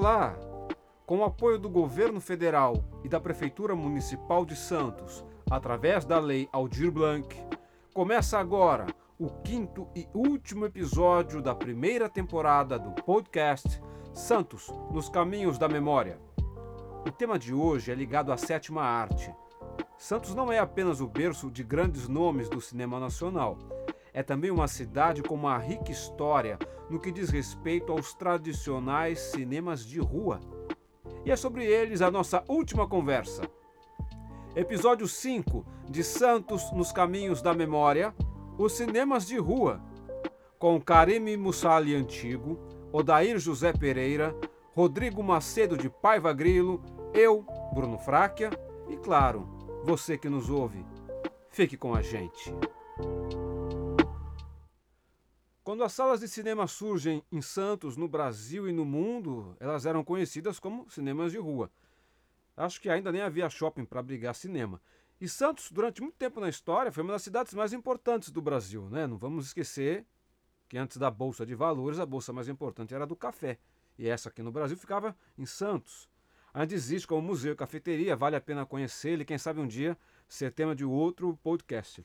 Olá! Com o apoio do governo federal e da Prefeitura Municipal de Santos, através da Lei Aldir Blanc, começa agora o quinto e último episódio da primeira temporada do podcast Santos nos Caminhos da Memória. O tema de hoje é ligado à sétima arte. Santos não é apenas o berço de grandes nomes do cinema nacional. É também uma cidade com uma rica história no que diz respeito aos tradicionais cinemas de rua. E é sobre eles a nossa última conversa. Episódio 5 de Santos nos Caminhos da Memória, os cinemas de rua, com Karime Mussali Antigo, Odair José Pereira, Rodrigo Macedo de Paiva Grilo, eu, Bruno Fráquia e, claro, você que nos ouve. Fique com a gente. Quando as salas de cinema surgem em Santos, no Brasil e no mundo, elas eram conhecidas como cinemas de rua. Acho que ainda nem havia shopping para abrigar cinema. E Santos, durante muito tempo na história, foi uma das cidades mais importantes do Brasil. Né? Não vamos esquecer que antes da Bolsa de Valores, a bolsa mais importante era a do café. E essa aqui no Brasil ficava em Santos. Ainda existe como museu e cafeteria, vale a pena conhecê-lo e quem sabe um dia ser tema de outro podcast.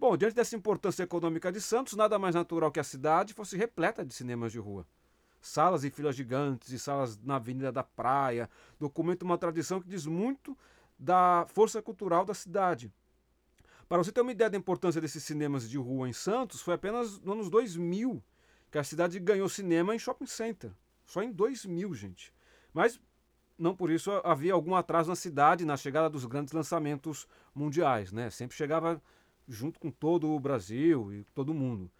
Bom, diante dessa importância econômica de Santos, nada mais natural que a cidade fosse repleta de cinemas de rua. Salas e filas gigantes e salas na Avenida da Praia documentam uma tradição que diz muito da força cultural da cidade. Para você ter uma ideia da importância desses cinemas de rua em Santos, foi apenas nos anos 2000 que a cidade ganhou cinema em shopping center. Só em 2000, gente. Mas não por isso havia algum atraso na cidade na chegada dos grandes lançamentos mundiais, né? Sempre chegava junto com todo o Brasil e todo mundo.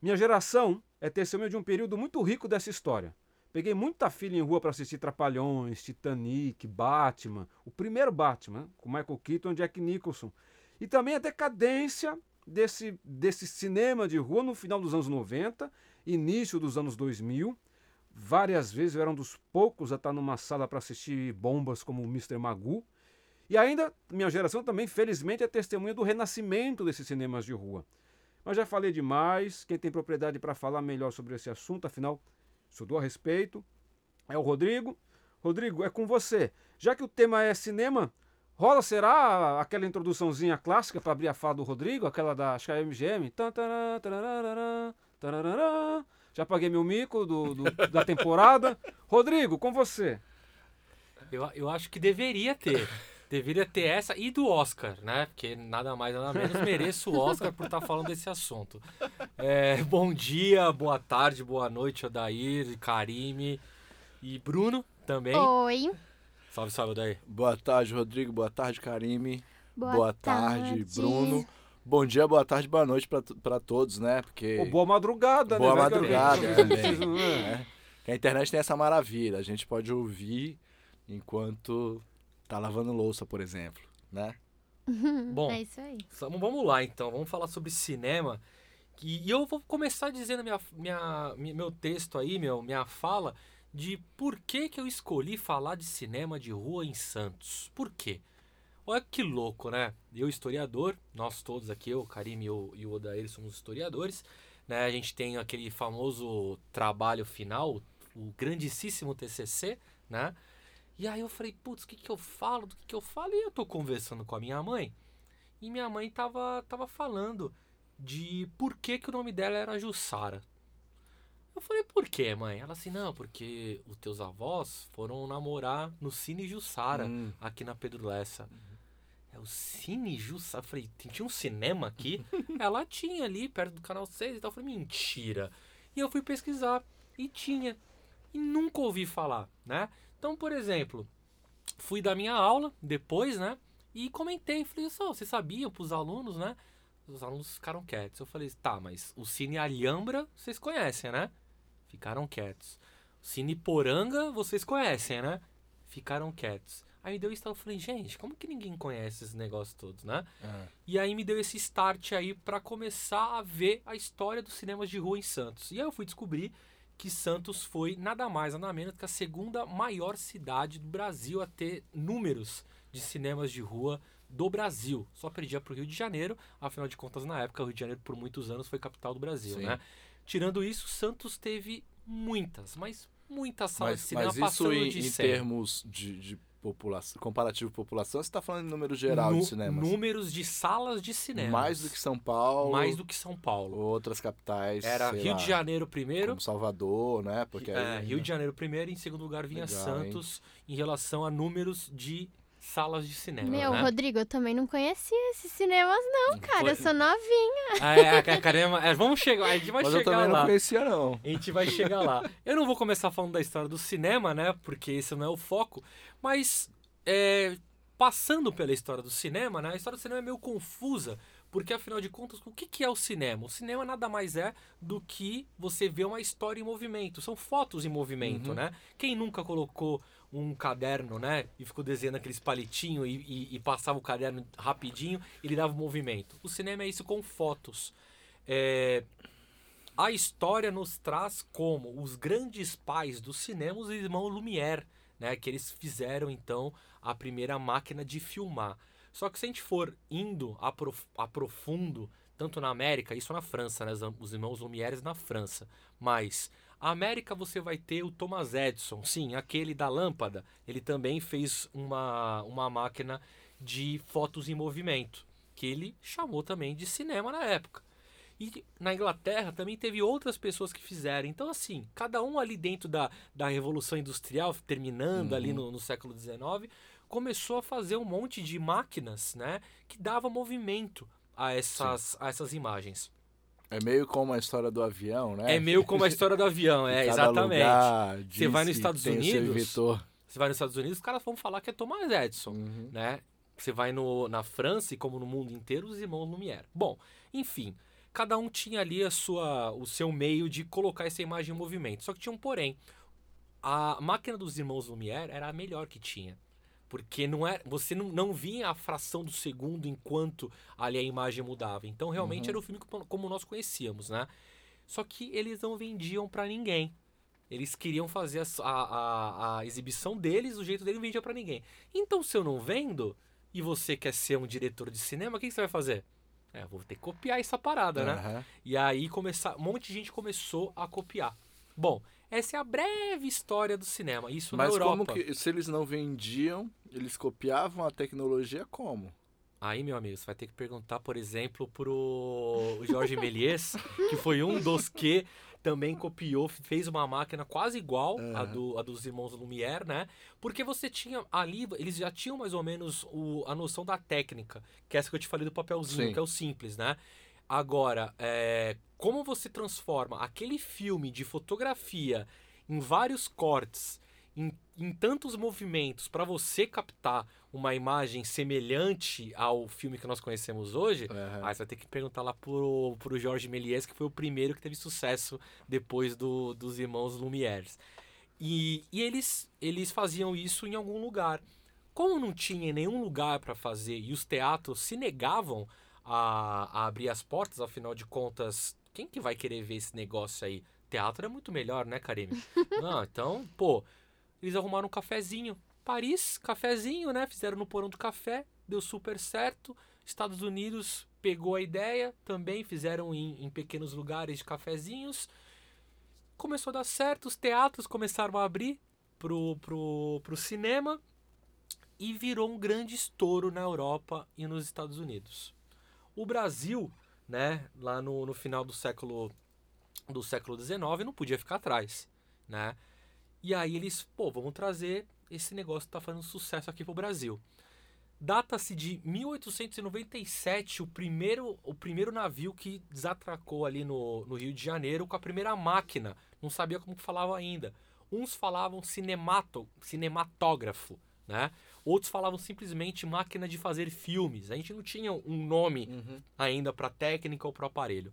Minha geração é testemunha de um período muito rico dessa história. Peguei muita filha em rua para assistir Trapalhões, Titanic, Batman, o primeiro Batman, com Michael Keaton e Jack Nicholson. E também a decadência desse, desse cinema de rua no final dos anos 90, início dos anos 2000. Várias vezes eu era um dos poucos a estar numa sala para assistir bombas como Mr. Magoo. E ainda, minha geração também, felizmente, é testemunha do renascimento desses cinemas de rua. Mas já falei demais, quem tem propriedade para falar melhor sobre esse assunto, afinal, estudou a respeito, é o Rodrigo. Rodrigo, é com você. Já que o tema é cinema, rola, será aquela introduçãozinha clássica para abrir a fala do Rodrigo, aquela da, acho que é MGM? Já paguei meu mico do, do da temporada. Rodrigo, com você. Eu, eu acho que deveria ter. Deveria ter essa e do Oscar, né? Porque nada mais, nada menos mereço o Oscar por estar tá falando desse assunto. É, bom dia, boa tarde, boa noite, Odair, Karime e Bruno também. Oi. Salve, salve, Odair. Boa tarde, Rodrigo. Boa tarde, Karime. Boa, boa tarde, tarde, Bruno. Bom dia, boa tarde, boa noite para todos, né? Porque... Ou boa madrugada, boa né? madrugada também. É. Que a internet tem essa maravilha. A gente pode ouvir enquanto tá lavando louça, por exemplo, né? Bom, é isso aí. Vamos lá então, vamos falar sobre cinema. E eu vou começar dizendo minha, minha, meu texto aí, meu, minha fala, de por que, que eu escolhi falar de cinema de rua em Santos. Por quê? Olha que louco, né? Eu, historiador, nós todos aqui, eu, o Karim e o, e o Odair somos historiadores. Né? A gente tem aquele famoso trabalho final, o grandíssimo TCC, né? E aí eu falei, putz, o que, que eu falo? Do que, que eu falo? E eu tô conversando com a minha mãe. E minha mãe tava, tava falando de por que, que o nome dela era Jussara. Eu falei, por quê, mãe? Ela assim, não, porque os teus avós foram namorar no Cine Jussara, hum. aqui na Pedro Lessa. Uhum. É o Cine Jussara. Eu falei, tinha um cinema aqui? Ela tinha ali, perto do canal 6 e tal. Eu falei, mentira. E eu fui pesquisar. E tinha. E nunca ouvi falar, né? Então, por exemplo, fui da minha aula depois, né? E comentei, falei, só, você sabia para os alunos, né? Os alunos ficaram quietos. Eu falei, tá, mas o Cine Alhambra vocês conhecem, né? Ficaram quietos. O Cine Poranga vocês conhecem, né? Ficaram quietos. Aí me deu isso, eu falei, gente, como que ninguém conhece esses negócios todos, né? É. E aí me deu esse start aí para começar a ver a história dos cinemas de rua em Santos. E aí eu fui descobrir que Santos foi nada mais, nada menos que a segunda maior cidade do Brasil a ter números de cinemas de rua do Brasil. Só perdia para o Rio de Janeiro, afinal de contas, na época, o Rio de Janeiro por muitos anos foi capital do Brasil, Sim. né? Tirando isso, Santos teve muitas, mas muitas salas Mas, de cinema mas isso passando em, de em 100. termos de, de população, comparativo população, você está falando em número geral Nu- de cinemas? Números de salas de cinema. Mais do que São Paulo, Mais do que São Paulo. outras capitais, Era Rio lá, de Janeiro primeiro. Salvador, né? Porque é, aí, Rio de Janeiro primeiro, em segundo lugar vinha Legal, Santos em relação a números de salas de cinema. Meu, né? Rodrigo, eu também não conhecia esses cinemas, não, cara. Foi- Eu sou novinha. Ah, é, é, caramba, é, vamos chegar, a gente vai Mas eu chegar também lá. não conhecia, não. A gente vai chegar lá. Eu não vou começar falando da história do cinema, né? Porque esse não é o foco. Mas, é, passando pela história do cinema, né? A história do cinema é meio confusa. Porque, afinal de contas, o que que é o cinema? O cinema nada mais é do que você ver uma história em movimento. São fotos em movimento, Uhum. né? Quem nunca colocou um caderno, né? E ficou desenhando aqueles palitinhos e, e- e passava o caderno rapidinho ele dava um movimento. O cinema é isso com fotos. É, a história nos traz como os grandes pais do cinema, os irmãos Lumière, né? Que eles fizeram então a primeira máquina de filmar. Só que se a gente for indo a, prof- a profundo, tanto na América, isso na França, né? Os irmãos Lumière na França. Mas a América você vai ter o Thomas Edison, sim, aquele da lâmpada. Ele também fez uma, uma máquina de fotos em movimento, que ele chamou também de cinema na época. E na Inglaterra também teve outras pessoas que fizeram. Então, assim, cada um ali dentro da, da Revolução Industrial, terminando ali no, no século XIX, começou a fazer um monte de máquinas, né? Que dava movimento a essas, a essas imagens. É meio como a história do avião, né? É meio como a história do avião, é, exatamente. Você vai nos Estados Unidos. Você vai nos Estados Unidos, os caras vão falar que é Thomas Edison, Uhum. né? Você vai no, na França e como no mundo inteiro, os irmãos Lumière. Bom, enfim, cada um tinha ali a sua, o seu meio de colocar essa imagem em movimento. Só que tinha um porém. A máquina dos irmãos Lumière era a melhor que tinha. Porque não é, você não, não via a fração do segundo enquanto ali a imagem mudava. Então realmente Uhum. era o filme como- nós conhecíamos, né? Só que eles não vendiam pra ninguém. Eles queriam fazer a, a, a exibição deles do jeito dele, não vendia pra ninguém. Então, se eu não vendo e você quer ser um diretor de cinema, o que, que você vai fazer? É, eu vou ter que copiar essa parada, né? Aham. E aí começar, um monte de gente começou a copiar. Bom, essa é a breve história do cinema. Isso Mas na Europa. como que, se eles não vendiam, eles copiavam a tecnologia como? Aí, meu amigo, você vai ter que perguntar, por exemplo, pro Jorge Méliès, que foi um dos que também copiou, fez uma máquina quase igual à Aham. do, a dos irmãos Lumière, né? Porque você tinha ali, eles já tinham mais ou menos o- a noção da técnica, que é essa que eu te falei do papelzinho, Sim. que é o simples, né? Agora, é, como você transforma aquele filme de fotografia em vários cortes, em, em tantos movimentos, para você captar uma imagem semelhante ao filme que nós conhecemos hoje, Aham. Aí você vai ter que perguntar lá pro, pro Jorge Méliès, que foi o primeiro que teve sucesso depois do, dos irmãos Lumières. E, e eles, eles faziam isso em algum lugar. Como não tinha nenhum lugar para fazer e os teatros se negavam a, a abrir as portas, afinal de contas, quem que vai querer ver esse negócio aí? Teatro é muito melhor, né, Karime? Não, então, pô, eles arrumaram um cafezinho. Paris, cafezinho, né? Fizeram no porão do café, deu super certo. Estados Unidos pegou a ideia, também fizeram em, em pequenos lugares de cafezinhos. Começou a dar certo, os teatros começaram a abrir pro, pro, pro cinema e virou um grande estouro na Europa e nos Estados Unidos. O Brasil, né, lá no, no final do século do século XIX, não podia ficar atrás, né? E aí eles, pô, vamos trazer esse negócio que tá fazendo sucesso aqui pro Brasil. Data-se de 1897 o primeiro, o primeiro navio que desatracou ali no, no Rio de Janeiro com a primeira máquina. Não sabia como que falava ainda. Uns falavam cinemato, cinematógrafo, né? Outros falavam simplesmente máquina de fazer filmes. A gente não tinha um nome Uhum. ainda para técnica ou para aparelho.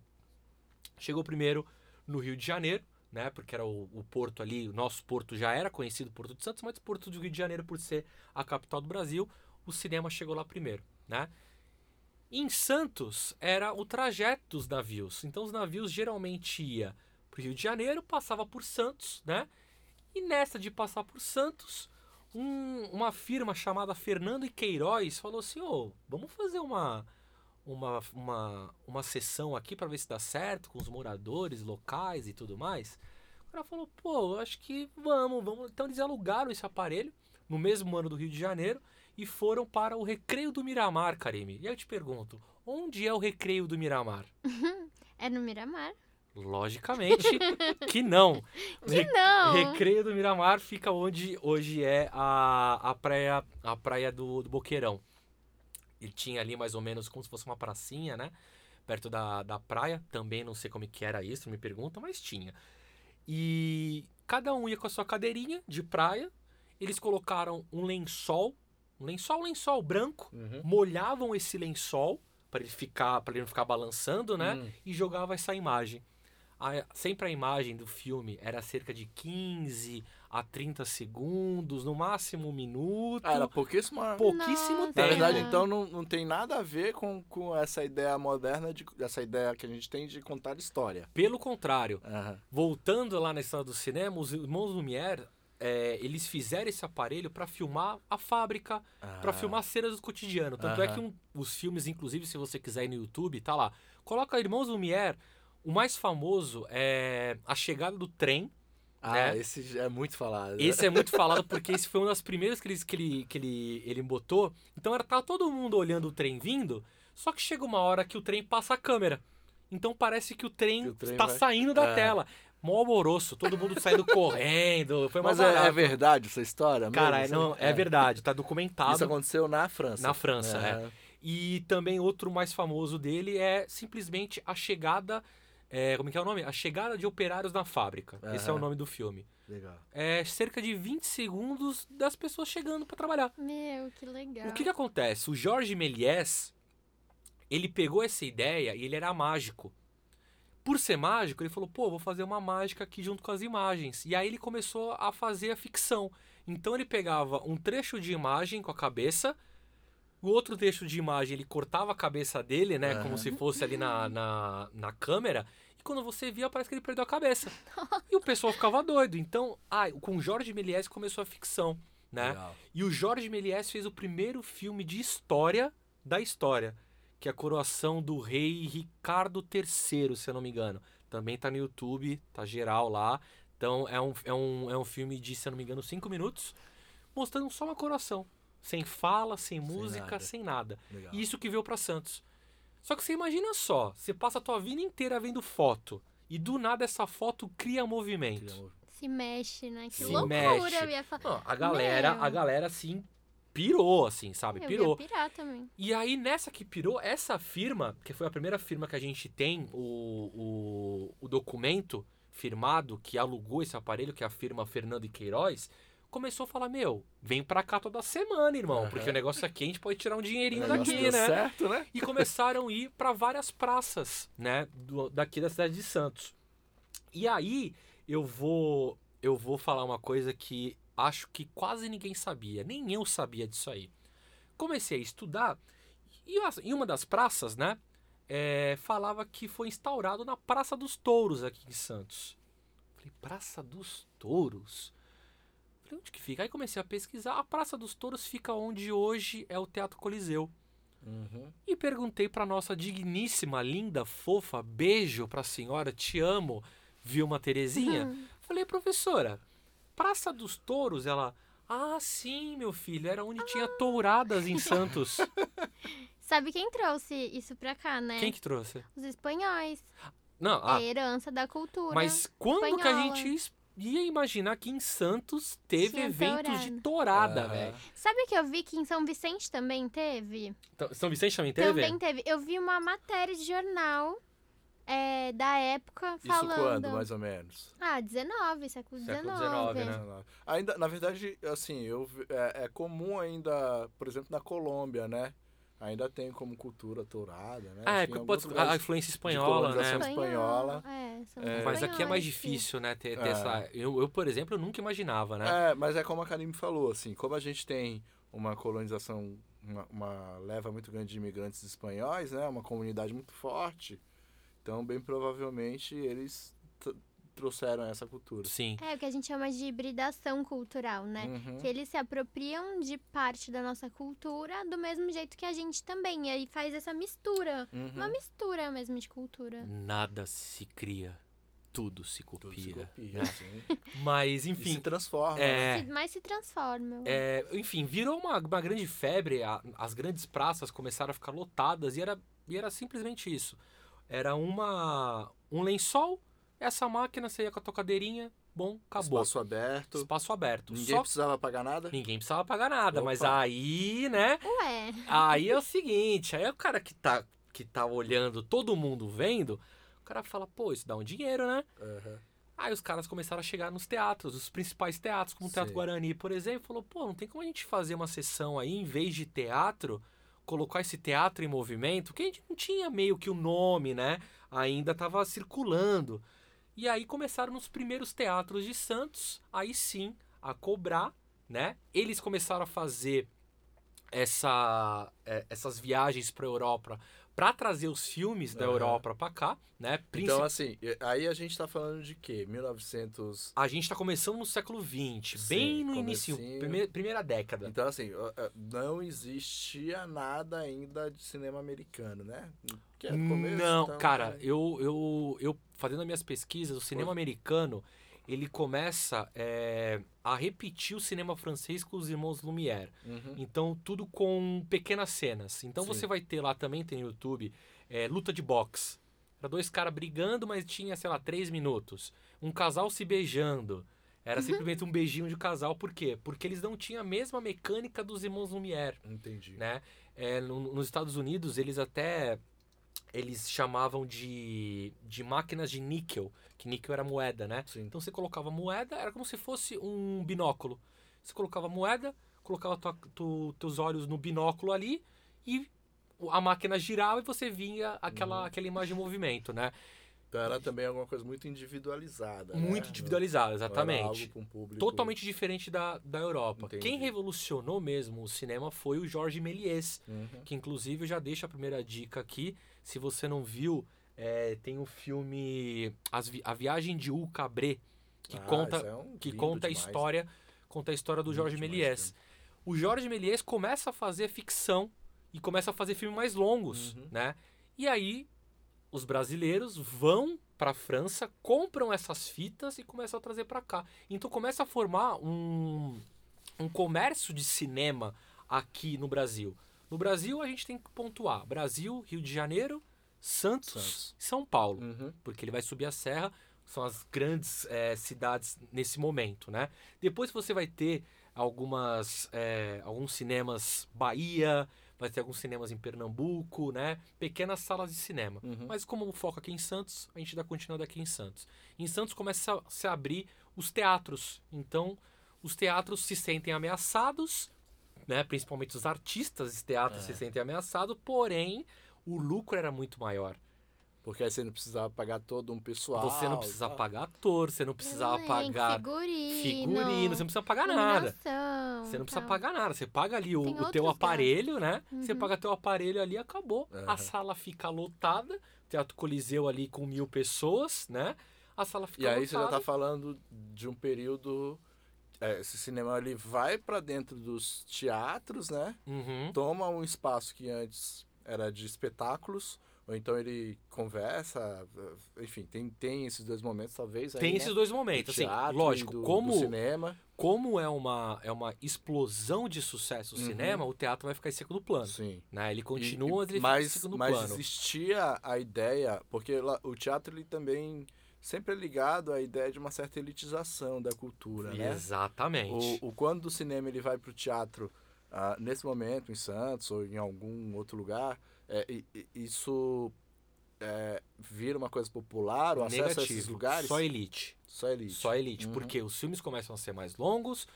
Chegou primeiro no Rio de Janeiro, né? Porque era o, o porto ali, o nosso porto já era conhecido, Porto de Santos, mas o Porto do Rio de Janeiro, por ser a capital do Brasil, o cinema chegou lá primeiro, né? Em Santos era o trajeto dos navios. Então os navios geralmente ia para o Rio de Janeiro, passava por Santos, né? E nessa de passar por Santos, um- uma firma chamada Fernando e Queiroz falou assim: ô, vamos fazer uma, uma, uma, uma sessão aqui para ver se dá certo com os moradores locais e tudo mais. cara falou, pô, acho que vamos, vamos. Então eles alugaram esse aparelho no mesmo ano do Rio de Janeiro e foram para o Recreio do Miramar, Karime. E aí eu te pergunto, onde é o Recreio do Miramar? É no Miramar. Logicamente que não. Que não. Recreio do Miramar fica onde hoje é a, a praia, a praia do, do Boqueirão. Ele tinha ali mais ou menos como se fosse uma pracinha, né? Perto da, da praia. Também não sei como que era isso, me pergunta, mas tinha. E cada um ia com a sua cadeirinha de praia. Eles colocaram um lençol, um lençol, um lençol branco, Uhum. molhavam esse lençol para ele ficar, para ele não ficar balançando, né? Hum. E jogava essa imagem. A- sempre a imagem do filme era cerca de 15 a 30 segundos, no máximo um minuto. Ah, era pouquíssimo. pouquíssimo Nossa. Na tempo. verdade, então, não, não tem nada a ver com, com essa ideia moderna, de, essa ideia que a gente tem de contar história. Pelo contrário, Aham. voltando lá na história do cinema, os irmãos Lumière, é, eles fizeram esse aparelho para filmar a fábrica, para Ah. filmar cenas do cotidiano. Tanto é que um- os filmes, inclusive, se você quiser ir no YouTube, tá lá. Coloca Irmãos Lumière. O mais famoso é A Chegada do Trem. Ah, né? esse é muito falado. Esse é muito falado porque esse foi uma das primeiras que, eles, que, ele, que ele, ele botou. Então era tava todo mundo olhando o trem vindo, só que chega uma hora que o trem passa a câmera. Então parece que o trem, Que o trem está vai- saindo da É. tela. Mó alvoroço, todo mundo saindo correndo. Foi Mas é, é verdade essa história? Cara, mesmo? não, é verdade, tá documentado. Isso aconteceu na França. Na França, é. Aham. E também outro mais famoso dele é simplesmente a chegada. É, como é que é o nome? A chegada de operários na fábrica. Esse é o nome do filme. Legal. É cerca de 20 segundos das pessoas chegando para trabalhar. Meu, que legal. O que, que acontece? O Jorge Méliès, ele pegou essa ideia e ele era mágico. Por ser mágico, ele falou, pô, vou fazer uma mágica aqui junto com as imagens. E aí ele começou a fazer a ficção. Então ele pegava um trecho de imagem com a cabeça, o outro trecho de imagem ele cortava a cabeça dele, né? Como Aham. se fosse ali na, na, na câmera. E quando você via, parece que ele perdeu a cabeça. e o pessoal ficava doido. Então, ah, com o Jorge Méliès começou a ficção, né? Legal. E o Jorge Méliès fez o primeiro filme de história da história, que é a coroação do rei Ricardo III, se eu não me engano. Também tá no YouTube, tá geral lá. Então é um, é um, é um filme de, se eu não me engano, cinco minutos, mostrando só uma coroação. Sem fala, sem música, nada. sem nada. Legal. E isso que veio pra Santos. Só que você imagina só, você passa a tua vida inteira vendo foto. E do nada essa foto cria movimento. Criamos- Se mexe, né? Que Se loucura, mexe. eu ia falar. Não, a galera, Meu. a galera assim pirou, assim, sabe? Eu Pirou. ia pirar também. E aí, nessa que pirou, essa firma, que foi a primeira firma que a gente tem o, o, o documento firmado, que alugou esse aparelho, que é a firma Fernando e Queiroz, começou a falar, meu, vem pra cá toda semana, irmão, Aham. porque o negócio aqui a gente pode tirar um dinheirinho daqui, né? certo, né? E começaram a ir pra várias praças, né, do- daqui da cidade de Santos. E aí, eu vou eu vou falar uma coisa que acho que quase ninguém sabia, nem eu sabia disso aí. Comecei a estudar e em uma das praças, né, é, falava que foi instaurado na Praça dos Touros aqui em Santos. Falei, Praça dos Touros? Falei, onde que fica? Aí comecei a pesquisar. A Praça dos Touros fica onde hoje é o Teatro Coliseu. Uhum. E perguntei pra nossa digníssima, linda, fofa, beijo pra senhora, te amo, Vilma Terezinha. Uhum. Falei, professora, Praça dos Touros, ela. Ah, sim, meu filho, era onde tinha touradas em Santos. Sabe quem trouxe isso pra cá, né? Quem que trouxe? Os espanhóis. Não, ah, É herança da cultura. mas quando que a espanhola. gente ia imaginar que em Santos teve Tinha eventos de tourada. Aham. velho? Sabe que eu vi que em São Vicente também teve? Então, São Vicente também teve? Também teve. Eu vi uma matéria de jornal é, da época Isso falando. quando, mais ou menos? Ah, 19, século XIX. Século XIX, né? Ainda, na verdade, assim, eu, é, é comum ainda, por exemplo, na Colômbia, né? Ainda tem como cultura tourada, né? Ah, é, em pode, a influência espanhola, né? espanhola. É, É. Mas aqui é mais difícil, né? Ter, ter É. essa. Eu, eu, por exemplo, eu nunca imaginava, né? É, mas é como a Karine falou, assim, como a gente tem uma colonização, uma, uma leva muito grande de imigrantes espanhóis, né? Uma comunidade muito forte. Então, bem provavelmente, eles trouxeram essa cultura. Sim. É o que a gente chama de hibridação cultural, né? Uhum. Que eles se apropriam de parte da nossa cultura do mesmo jeito que a gente também. E aí faz essa mistura. Uhum. Uma mistura mesmo de cultura. Nada se cria. tudo se Tudo copia. se copia, né? Mas, E enfim, se transforma. é, Mas se transforma. é, enfim, virou uma, uma grande febre, a- as grandes praças começaram a ficar lotadas e era, e era simplesmente isso. Era uma um lençol, essa máquina, você ia com a tua cadeirinha, bom, acabou. Espaço aberto. Espaço aberto. Ninguém Só precisava pagar nada. ninguém precisava pagar nada, mas Opa. aí, né? Ué, Aí é o seguinte, aí o cara que tá, que tá olhando, todo mundo vendo, o cara fala, pô, isso dá um dinheiro, né? Aham. Aí os caras começaram a chegar nos teatros, os principais teatros, como o Teatro Sim. Guarani, por exemplo, falou, pô, não tem como a gente fazer uma sessão aí, em vez de teatro, colocar esse teatro em movimento, que a gente não tinha meio que o nome, né? Ainda tava circulando. E aí começaram nos primeiros teatros de Santos, aí sim, a cobrar, né? Eles começaram a fazer essa, é, essas viagens para Europa para trazer os filmes da Aham. Europa para cá, né? Princi- Então, assim, aí a gente tá falando de quê? 1900. A gente tá começando no século XX, Sim, bem no início, comecinho. primeira, primeira década. Então, assim, não existia nada ainda de cinema americano, né? Que é começo, Não, então, cara, né? eu, eu, eu fazendo as minhas pesquisas, o cinema Pô. americano, ele começa é, a repetir o cinema francês com os irmãos Lumière. Uhum. Então, tudo com pequenas cenas. Então, Sim. você vai ter lá também, tem no YouTube, é, luta de boxe. Era dois caras brigando, mas tinha, sei lá, três minutos. Um casal se beijando. Era simplesmente um beijinho de casal. Por quê? Porque eles não tinham a mesma mecânica dos irmãos Lumière Entendi. né? É, no- nos Estados Unidos, eles até eles chamavam de, de máquinas de níquel, que níquel era moeda, né? Sim. Então você colocava moeda, era como se fosse um binóculo. Você colocava moeda, colocava tua, tu- teus olhos no binóculo ali e a máquina girava e você via aquela, Uhum. aquela imagem em movimento, né? Então era também alguma coisa muito individualizada. Muito né? individualizada, exatamente. um público... Totalmente diferente da, da Europa. Entendi. Quem revolucionou mesmo o cinema foi o Jorge Méliès, Uhum. que inclusive eu já deixo a primeira dica aqui. Se você não viu, é, tem o filme As Vi- A Viagem de Hugo Cabré, que Ah, conta, é um que conta a história, conta a história do Lindo Jorge Méliès. O Jorge Méliès começa a fazer ficção e começa a fazer filmes mais longos, Uhum. né? E aí os brasileiros vão para a França, compram essas fitas e começam a trazer para cá. Então começa a formar um, um comércio de cinema aqui no Brasil. No Brasil a gente tem que pontuar: Brasil, Rio de Janeiro, Santos, Santos. São Paulo Uhum. porque ele vai subir a serra, são as grandes eh, cidades nesse momento, né? Depois você vai ter algumas eh, alguns cinemas Bahia, vai ter alguns cinemas em Pernambuco, né? Pequenas salas de cinema. Uhum. Mas como o foco aqui em Santos, a gente dá continuidade aqui em Santos. Em Santos começa a se abrir os teatros. Então, os teatros se sentem ameaçados, né? Principalmente os artistas de teatro É. se sentem ameaçados, porém o lucro era muito maior. Porque aí você não precisava pagar todo um pessoal. Você não e precisa tal. pagar ator, você não precisava elenco, pagar figurino, figurino, você não precisa pagar nada. Você não precisa tal. pagar nada. Você paga ali o, o teu aparelho, né? Você Uhum. paga teu aparelho ali e acabou. A Aham. sala fica lotada. Teatro Coliseu ali com mil pessoas, né? A sala fica E aí lotada. você já tá falando de um período. É, esse cinema ele vai pra dentro dos teatros, né? Uhum. Toma um espaço que antes era de espetáculos, ou então ele conversa, enfim, tem, tem esses dois momentos, talvez. aí, Tem né? esses dois Do momentos. Assim, teatro e lógico, do, como, do cinema. como é uma, é uma explosão de sucesso o Uhum. cinema, o teatro vai ficar em segundo plano. Sim. Né? Ele continua, e- mas ele mas, fica em segundo mas plano. existia a ideia, porque o teatro ele também sempre é ligado à ideia de uma certa elitização da cultura, né? Exatamente. O, o quando o cinema ele vai para o teatro ah, nesse momento em Santos ou em algum outro lugar, é, i- isso é, vira uma coisa popular, o acesso a esses lugares Só elite. só elite. Só elite. Uhum. Porque os filmes começam a ser mais longos,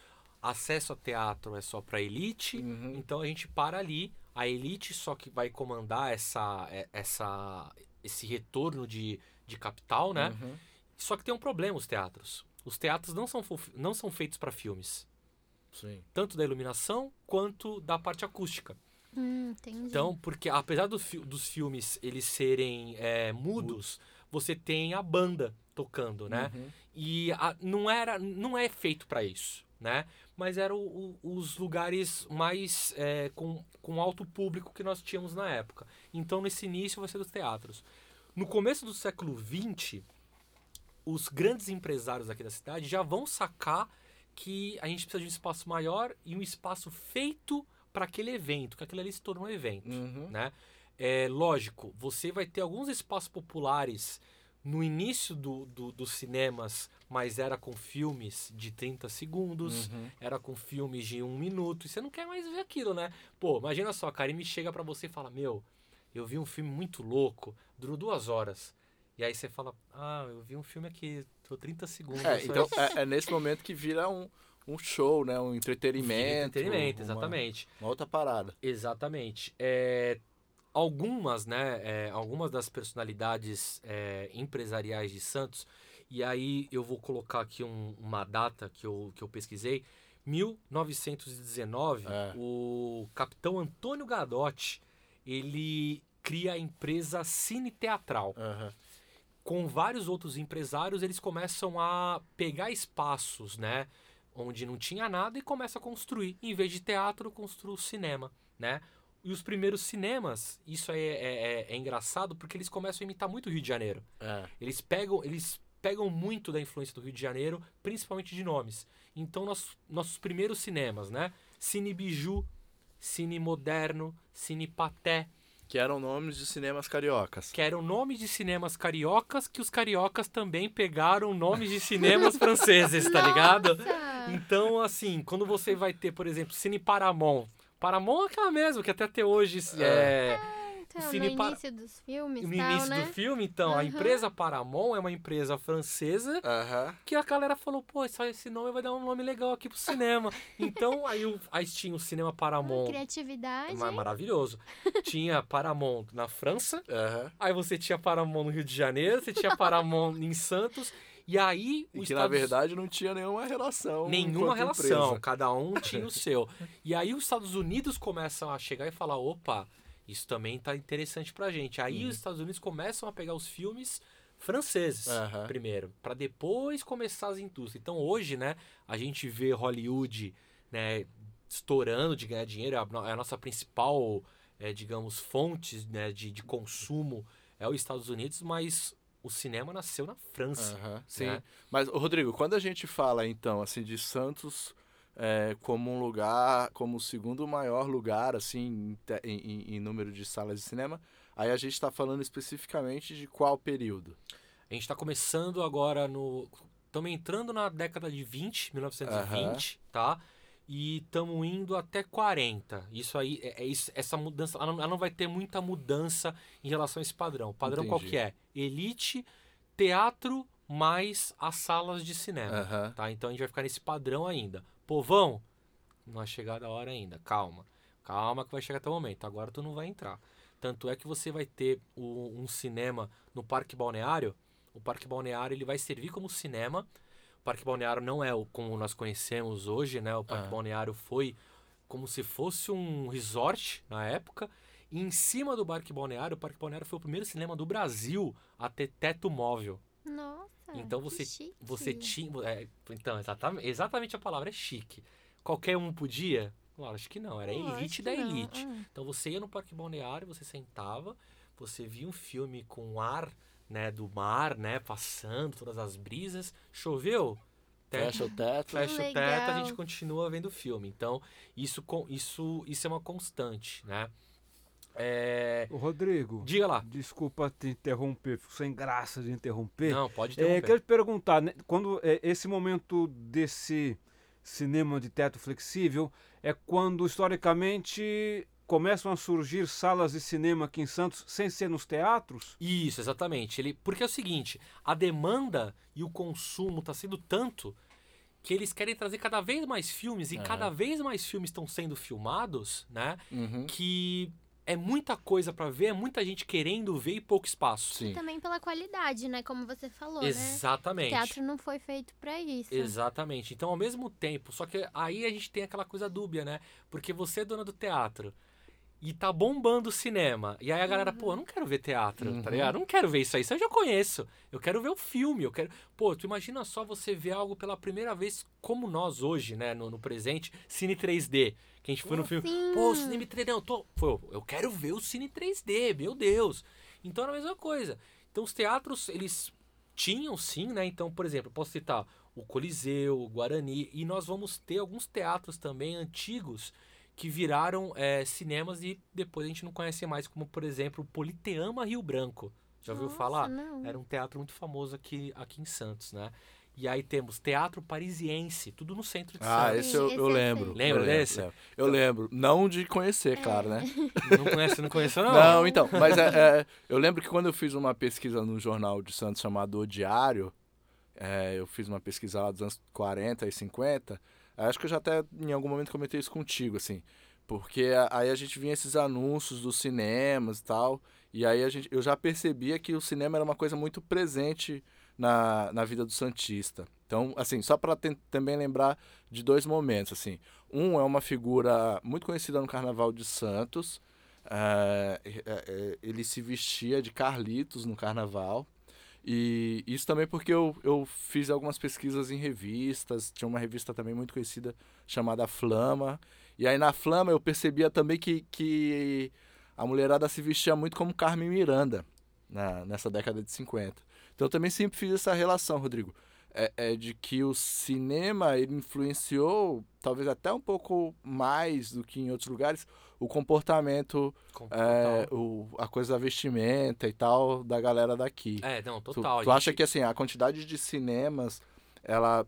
acesso a teatro é só pra elite, Uhum. então a gente para ali. A elite só que vai comandar essa, é- essa, esse retorno de, de capital, né? Uhum. Só que tem um problema os teatros. Os teatros não são, não são feitos para filmes. Sim. Tanto da iluminação quanto da parte acústica. Hum. Então, porque apesar do fi- dos filmes eles serem é, mudos, você tem a banda tocando, né? Uhum. E a- não era, não é feito para isso, né? Mas eram os lugares mais é, com, com alto público que nós tínhamos na época. Então, nesse início vai ser dos teatros. No começo do século XX, os grandes empresários aqui da cidade já vão sacar que a gente precisa de um espaço maior e um espaço feito para aquele evento, que aquilo ali se tornou um evento, Uhum. né? É lógico, você vai ter alguns espaços populares no início do, do- dos cinemas, mas era com filmes de 30 segundos, Uhum. era com filmes de um minuto, e você não quer mais ver aquilo, né? Pô, imagina só, a Karine chega pra você e fala, meu, eu vi um filme muito louco, durou duas horas. E aí você fala, ah, eu vi um filme aqui, durou 30 segundos. É, então isso." é, é nesse momento que vira um, um show, né? Um entretenimento. Entretenimento, uma- exatamente. Uma outra parada. Exatamente. É, algumas, né, é, algumas das personalidades é, empresariais de Santos, e aí eu vou colocar aqui um- uma data que eu, que eu pesquisei, 1919, É. o capitão Antônio Gadotti, ele cria a empresa Cine Teatral Aham. com vários outros empresários, eles começam a pegar espaços, né? Onde não tinha nada e começa a construir. Em vez de teatro, construa o cinema, né? E os primeiros cinemas, isso é, é, é- é engraçado porque eles começam a imitar muito o Rio de Janeiro. É. Eles pegam, eles pegam muito da influência do Rio de Janeiro, principalmente de nomes. Então, nossos, nossos primeiros cinemas, né? Cine Biju, Cine Moderno, Cine Paté, Que eram nomes de cinemas cariocas. que eram nomes de cinemas cariocas, que os cariocas também pegaram nomes de cinemas franceses, tá ligado? Nossa! Então, assim, quando você vai ter, por exemplo, Cine Paramount. Paramount é aquela mesmo, que até até hoje é, Então, Cine no Para- início dos filmes no tal, início né? do filme. Então, a Aham. empresa Paramount é uma empresa francesa Aham. que a galera falou, pô, só esse nome vai dar um nome legal aqui pro cinema. então, aí, o, aí tinha o cinema Paramount. criatividade. Ma- Maravilhoso. Tinha Paramount na França, Aham. Aí você tinha Paramount no Rio de Janeiro, você tinha Paramount em Santos, e aí E o que na Estados- verdade não tinha nenhuma relação. nenhuma relação, empresa. cada um tinha o seu. E aí os Estados Unidos começam a chegar e falar, opa, isso também tá interessante pra gente. Aí Uhum. os Estados Unidos começam a pegar os filmes franceses Aham. primeiro, pra depois começar as indústrias. Então hoje, né, a gente vê Hollywood, né, estourando de ganhar dinheiro, é a é a nossa principal, é, digamos, fonte né, de, de consumo é os Estados Unidos, mas o cinema nasceu na França. Aham, Sim. né? Mas, Rodrigo, quando a gente fala, então, assim, de Santos é, como um lugar, como o segundo maior lugar, assim, em, em- em- número de salas de cinema, aí a gente está falando especificamente de qual período? A gente está começando agora no. Estamos entrando na década de 20, 1920, tá? E estamos indo até 40. Isso aí, é, é isso, essa mudança, ela não, ela não vai ter muita mudança em relação a esse padrão. O padrão qual Entendi. que é? Elite, teatro, mais as salas de cinema. Aham. Tá? Então a gente vai ficar nesse padrão ainda. Povão, não é chegada a hora ainda. Calma. Calma que vai chegar até o momento. Agora tu não vai entrar. Tanto é que você vai ter o- um cinema no Parque Balneário. O Parque Balneário ele vai servir como cinema. O Parque Balneário não é o como nós conhecemos hoje, né? O Parque Ah. Balneário foi como se fosse um resort na época. E em cima do Parque Balneário, o Parque Balneário foi o primeiro cinema do Brasil a ter teto móvel. Nossa. Então você, chique. você tinha. é, então, exatamente, exatamente a palavra é chique. Qualquer um podia? Lógico que não, era a elite da elite. ah. Então você ia no Parque Balneário, você sentava, você via um filme com ar né, do mar, né, passando, todas as brisas. Choveu? Teto, Fecha o teto. fecha o teto, a gente continua vendo o filme. Então, isso, com- isso, isso é uma constante, né? É, Rodrigo, diga lá. desculpa te interromper, fico sem graça de interromper. Não, pode É, interromper. quero te perguntar, né, quando é, esse momento desse cinema de teto flexível é quando historicamente começam a surgir salas de cinema aqui em Santos sem ser nos teatros? Isso, exatamente. Ele, porque é o seguinte, a demanda e o consumo está sendo tanto que eles querem trazer cada vez mais filmes e É. cada vez mais filmes estão sendo filmados, né? Uhum. Que é muita coisa para ver, é muita gente querendo ver e pouco espaço. Sim. Também pela qualidade, né? Como você falou, né? Exatamente. O teatro não foi feito pra isso. Exatamente. Então, ao mesmo tempo, só que aí a gente tem aquela coisa dúbia, né? Porque você é dona do teatro e tá bombando o cinema. E aí a galera, pô, eu não quero ver teatro, Uhum. tá ligado? Eu não quero ver isso aí, isso eu já conheço. Eu quero ver o filme, eu quero... Pô, tu imagina só você ver algo pela primeira vez, como nós hoje, né, no, no presente, Cine 3D. Que a gente foi no filme, Sim. pô, Cine 3D, não, eu tô... Pô, eu quero ver o Cine 3D, meu Deus. Então era a mesma coisa. Então os teatros, eles tinham sim, né? Então, por exemplo, posso citar o Coliseu, o Guarani, e nós vamos ter alguns teatros também antigos que viraram é, cinemas e depois a gente não conhece mais, como por exemplo o Politeama Rio Branco. Já ouviu Nossa, falar? Não. Era um teatro muito famoso aqui, aqui em Santos, né? E aí temos Teatro Parisiense, tudo no centro de Ah, Santos. esse eu, Esse eu eu lembro. sei. Lembra eu lembro, desse? lembro. Eu lembro. Não de conhecer, claro, né? Não conhece, não conheceu não? Não, então, mas é, é, eu lembro que quando eu fiz uma pesquisa num jornal de Santos chamado O Diário, é, eu fiz uma pesquisa lá dos anos 40 e 50, acho que eu já até em algum momento comentei isso contigo, assim, porque a- aí a gente vinha esses anúncios dos cinemas e tal, e aí a gente, eu já percebia que o cinema era uma coisa muito presente na, na vida do Santista. Então, assim, só para também lembrar de dois momentos, assim. Um é uma figura muito conhecida no Carnaval de Santos. é, é, é, ele se vestia de Carlitos no Carnaval. E isso também porque eu, eu fiz algumas pesquisas em revistas. Tinha uma revista também muito conhecida chamada Flama. E aí na Flama eu percebia também que, que a mulherada se vestia muito como Carmen Miranda na, nessa década de 50. Então eu também sempre fiz essa relação, Rodrigo. É, é de que o cinema ele influenciou, talvez até um pouco mais do que em outros lugares, o comportamento, Com- é, o, a coisa da vestimenta e tal da galera daqui. É, não, Tu- total. Tu, acha gente- que assim, a quantidade de cinemas, ela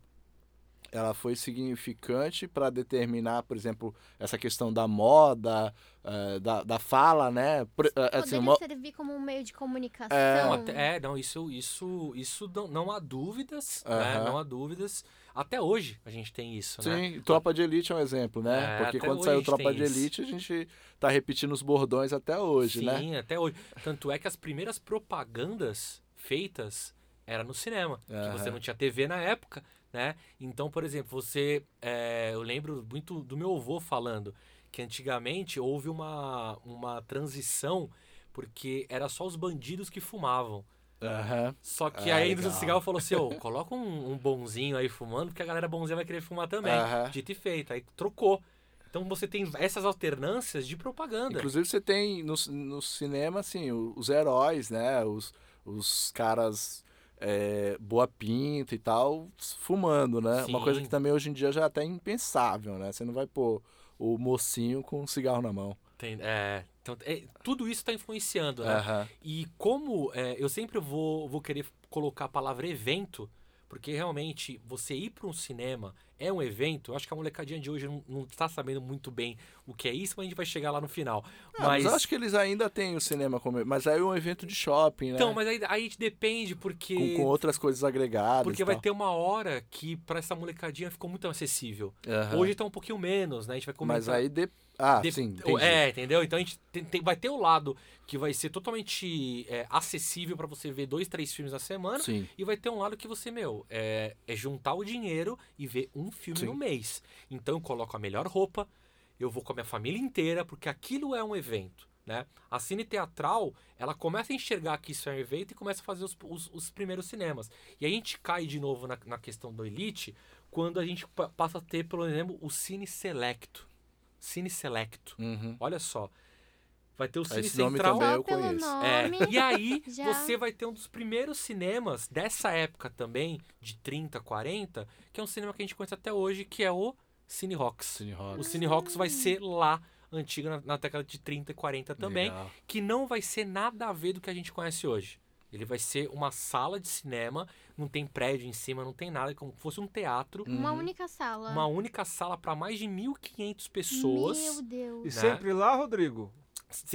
ela foi significante para determinar, por exemplo, essa questão da moda, eh, da, da fala, né? Por- eh, assim, uma- servir como um meio de comunicação. Não, até- é, não, isso, isso, isso não, não há dúvidas, né? Aham. Não há dúvidas. Até hoje a gente tem isso, né? Sim, Tropa de Elite é um exemplo, né? É, Porque quando saiu Tropa de isso. Elite, a gente tá repetindo os bordões até hoje, né? Sim, até hoje. Tanto é que as primeiras propagandas feitas era no cinema. Que você não tinha TV na época, né? Então, por exemplo, você. é, eu lembro muito do meu avô falando que antigamente houve uma, uma transição porque era só os bandidos que fumavam. Aham. Só que Ah, aí a indústria do cigarro falou assim, ô, coloca um, um bonzinho aí fumando, porque a galera bonzinha vai querer fumar também. Aham. Dito e feito. Aí trocou. Então você tem essas alternâncias de propaganda. Inclusive você tem no, no cinema, assim, o- os heróis, né? Os, os caras é, boa pinta e tal, fumando, né? Uma coisa Sim. que também hoje em dia já é até impensável, né? Você não vai pôr o mocinho com um cigarro na mão. Tem- é, então, é, tudo isso está influenciando, né? Aham. E como é, eu sempre vou, vou querer colocar a palavra evento, porque realmente você ir para um cinema é um evento. Eu acho que a molecadinha de hoje não, está sabendo muito bem o que é isso, mas a gente vai chegar lá no final. Mas eu acho que eles ainda têm o cinema como. Mas aí é um evento de shopping, né? Então, mas aí, aí depende, porque. com, com outras coisas agregadas. Porque vai ter uma hora que para essa molecadinha ficou muito acessível. Aham. Hoje tá um pouquinho menos, né? A gente vai comentar. Mas aí. De... Ah, De- sim. entendi. É, entendeu? Então a gente tem- tem- vai ter o lado que vai ser totalmente é, acessível pra você ver dois, três filmes na semana. Sim. E vai ter um lado que você, meu, é, é juntar o dinheiro e ver um filme Sim. no mês. Então eu coloco a melhor roupa, eu vou com a minha família inteira, porque aquilo é um evento. Né? A cine teatral, ela começa a enxergar que isso é um evento e começa a fazer os, os- os primeiros cinemas. E a gente cai de novo na, na questão do Elite, quando a gente pa- passa a ter, por exemplo, o Cine Selecto. Cine Selecto. Uhum. Olha só. Vai ter o Cine Esse nome Central. também Só eu pelo conheço. É, nome. e aí Já. você vai ter um dos primeiros cinemas dessa época também, de 30, 40, que é um cinema que a gente conhece até hoje, que é o Cine Rocks. Cine O Rock. Cine Rocks vai ser lá, antigo, na, na década de 30 e 40 também, Legal. que não vai ser nada a ver do que a gente conhece hoje. Ele vai ser uma sala de cinema, não tem prédio em cima, não tem nada, é como se fosse um teatro, Uma Uhum. única sala. uma única sala para mais de 1.500 pessoas. Meu Deus. E Né? sempre lá, Rodrigo.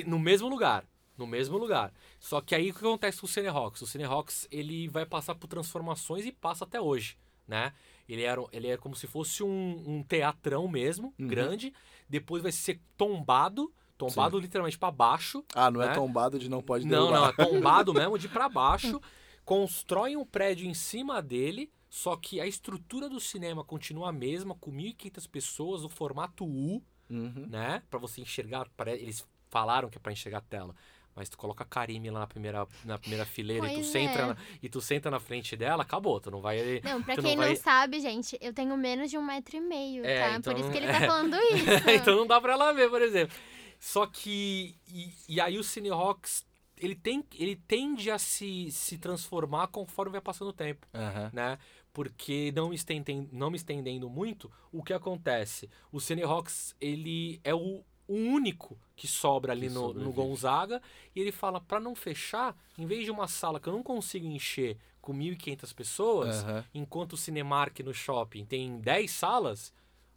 No mesmo lugar. No mesmo lugar. Só que aí o que acontece com o Cine Rocks? O Cine Rocks, ele vai passar por transformações e passa até hoje, né? Ele, era, ele é como se fosse um, um teatrão mesmo, Uhum. grande. Depois vai ser tombado, tombado literalmente para baixo. Ah, não é né? tombado de não pode Não, derrubar. não, é tombado mesmo, de para baixo. Constroem um prédio em cima dele, só que a estrutura do cinema continua a mesma, com 1.500 pessoas, o formato U, Uhum. né? Pra você enxergar. Eles falaram que é pra enxergar a tela. Mas tu coloca a Karime lá na primeira, na primeira fileira e tu, senta é. na, e tu senta na frente dela, acabou. Tu não vai. Não, pra quem não não, vai- sabe, gente, eu tenho menos de um metro e meio, É, tá? então Por isso que ele não- tá é. falando isso. então não dá pra ela ver, por exemplo. Só que. E, e aí o Cine Rocks ele, tem, ele tende a se, se transformar conforme vai passando o tempo, Aham. né? Porque não me, estendendo, não me estendendo muito, o que acontece? O Cinehawks, ele é o, o único que sobra ali Que no, no. Gonzaga. E ele fala, para não fechar, em vez de uma sala que eu não consigo encher com 1.500 pessoas, Aham. enquanto o Cinemark no shopping tem 10 salas,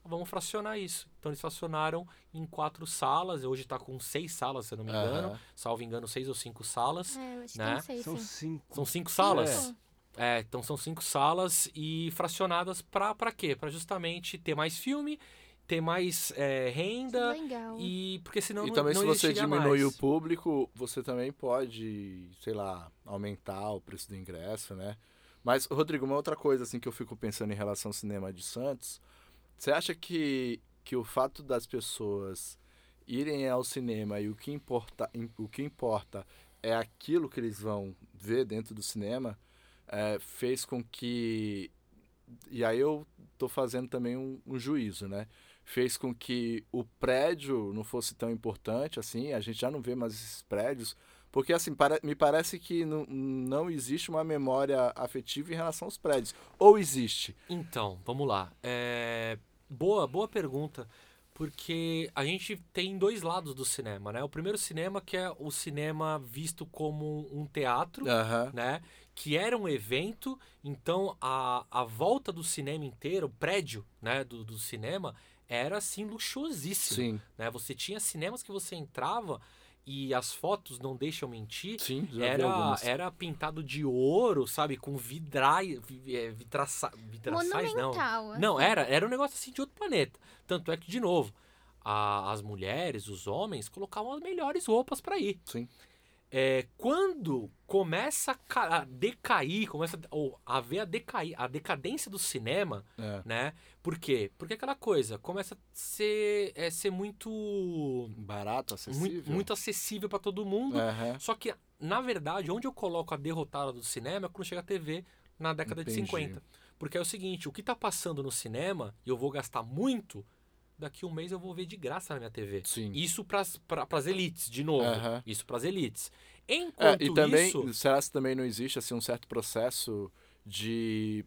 vamos fracionar isso. Então eles fracionaram em quatro salas, hoje está com seis salas, se eu não me engano, Aham. salvo engano, seis ou cinco salas. É, eu acho que Né? sei, São cinco. São cinco salas? Cinco. É, então são cinco salas e fracionadas pra, pra quê? Pra justamente ter mais filme, ter mais é, renda Legal. e porque senão E não, também não se você existiria diminui mais. o público, você também pode, sei lá, aumentar o preço do ingresso, né? Mas, Rodrigo, uma outra coisa assim que eu fico pensando em relação ao cinema de Santos, você acha que, que o fato das pessoas irem ao cinema e o que importa, im- o que importa é aquilo que eles vão ver dentro do cinema, é, fez com que e aí eu tô fazendo também um, um juízo, né? Fez com que o prédio não fosse tão importante assim, a gente já não vê mais esses prédios, porque assim, pare- me parece que não, não existe uma memória afetiva em relação aos prédios. Ou existe? Então, vamos lá. É, Boa, boa pergunta. Porque a gente tem dois lados do cinema, né? O primeiro cinema que é o cinema visto como um teatro, Aham. né? Que era um evento, então a, a volta do cinema inteiro, o prédio né, do, do cinema, era assim luxuosíssimo. Sim, Né? Você tinha cinemas que você entrava e as fotos não deixam mentir. sim, Era, era pintado de ouro, sabe? Com vidrai, vi- é, vitraça, vitraçais, não. Assim. Não, era, era um negócio assim de outro planeta. Tanto é que, de novo, a- as mulheres, os homens, colocavam as melhores roupas para ir. Sim. É, quando começa a ca- a decair, começa a- ou a ver a, decair, a decadência do cinema, É. né? Por quê? Porque aquela coisa começa a ser, é, ser muito, Barato, acessível. Muito, muito acessível para todo mundo. Aham. Só que, na verdade, onde eu coloco a derrotada do cinema é quando chega a TV na década Entendi. de 50. Porque é o seguinte, o que tá passando no cinema, e eu vou gastar muito, daqui um mês eu vou ver de graça na minha TV. Sim. Isso pras, pra, pras elites, de novo. Aham. Isso pras elites. É, Enquanto e também, isso... será que também não existe assim um certo processo de,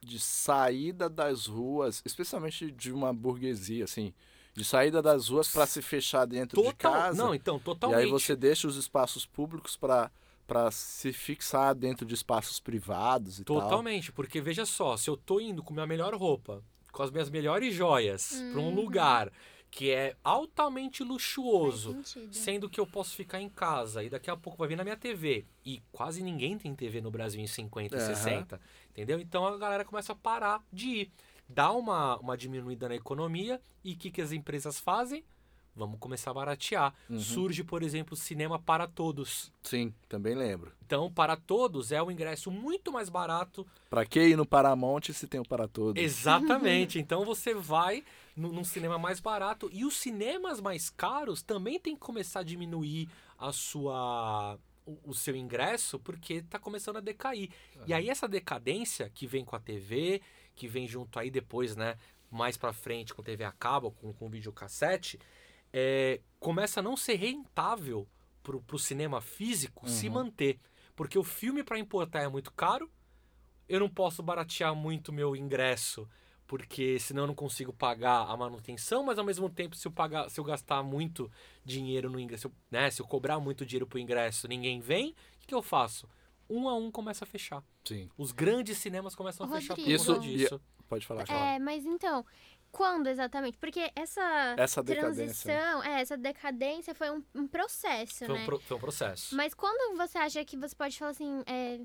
de saída das ruas, especialmente de uma burguesia, assim, de saída das ruas para se fechar dentro de Total, casa? não, então, e totalmente. aí você deixa os espaços públicos para para se fixar dentro de espaços privados e tal. Totalmente, porque veja só, se eu tô indo com minha melhor roupa, com as minhas melhores joias, pra um Uhum. lugar que é altamente luxuoso. Sendo que eu posso ficar em casa e daqui a pouco vai vir na minha TV. E quase ninguém tem TV no Brasil em 50 e Aham. 60. Entendeu? Então a galera começa a parar de ir. Dá uma, uma diminuída na economia e o que, que as empresas fazem? Vamos começar a baratear. Uhum. Surge, por exemplo, cinema para todos. Sim, também lembro. Então, para todos é um ingresso muito mais barato. Para que ir no Paramount se tem o para todos? Exatamente. Então você vai nu- num cinema mais barato. E os cinemas mais caros também tem que começar a diminuir a sua o, o seu ingresso, porque tá começando a decair. E aí essa decadência que vem com a TV, que vem junto aí depois, né? Mais pra frente com TV a cabo, com, com videocassete, é, começa a não ser rentável pro, pro cinema físico se Uhum. manter. Porque o filme para importar é muito caro, eu não posso baratear muito meu ingresso, porque senão eu não consigo pagar a manutenção, mas ao mesmo tempo, se eu pagar, se eu gastar muito dinheiro no ingresso, se eu, né, se eu cobrar muito dinheiro pro ingresso, ninguém vem, o que, que eu faço? Um a um começa a fechar. Sim. Os grandes cinemas começam a fechar por conta Isso- disso. Pode falar, Cláudia. É, mas então, quando exatamente? Porque essa, Essa decadência. transição, é, essa decadência foi um, um processo, Foi, né? um, pro- foi um processo. Mas quando você acha que você pode falar assim, é,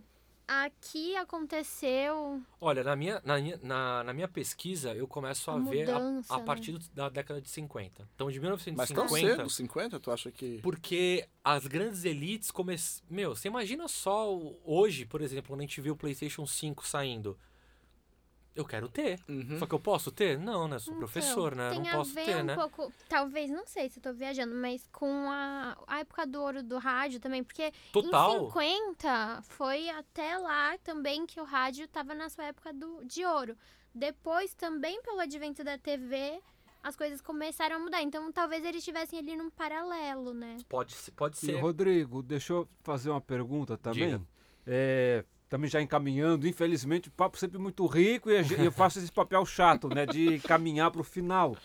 aqui aconteceu Olha, na minha, na, na, na minha pesquisa, eu começo a A ver a, mudança, a né? partir do- da década de 50. Então, de Mas 1950... tão cedo, 50, tu acha que... Porque as grandes elites começam. Meu, você imagina só hoje, por exemplo, quando a gente vê o PlayStation 5 saindo. Eu quero ter. Uhum. Só que eu posso ter? Não, né? Sou Então, professor, né? Tem Não a posso ver ter, um né? pouco, talvez, não sei se eu tô viajando, mas com a, a época do ouro do rádio também, porque Total. em 50 foi até lá também que o rádio tava na sua época do, de ouro. Depois, também pelo advento da TV, as coisas começaram a mudar. Então talvez eles estivessem ali num paralelo, né? Pode, ser- pode E, ser. Rodrigo, deixa eu fazer uma pergunta também. Diga. É, também já encaminhando, infelizmente o papo sempre muito rico e eu faço esse papel chato, né, de caminhar para o final.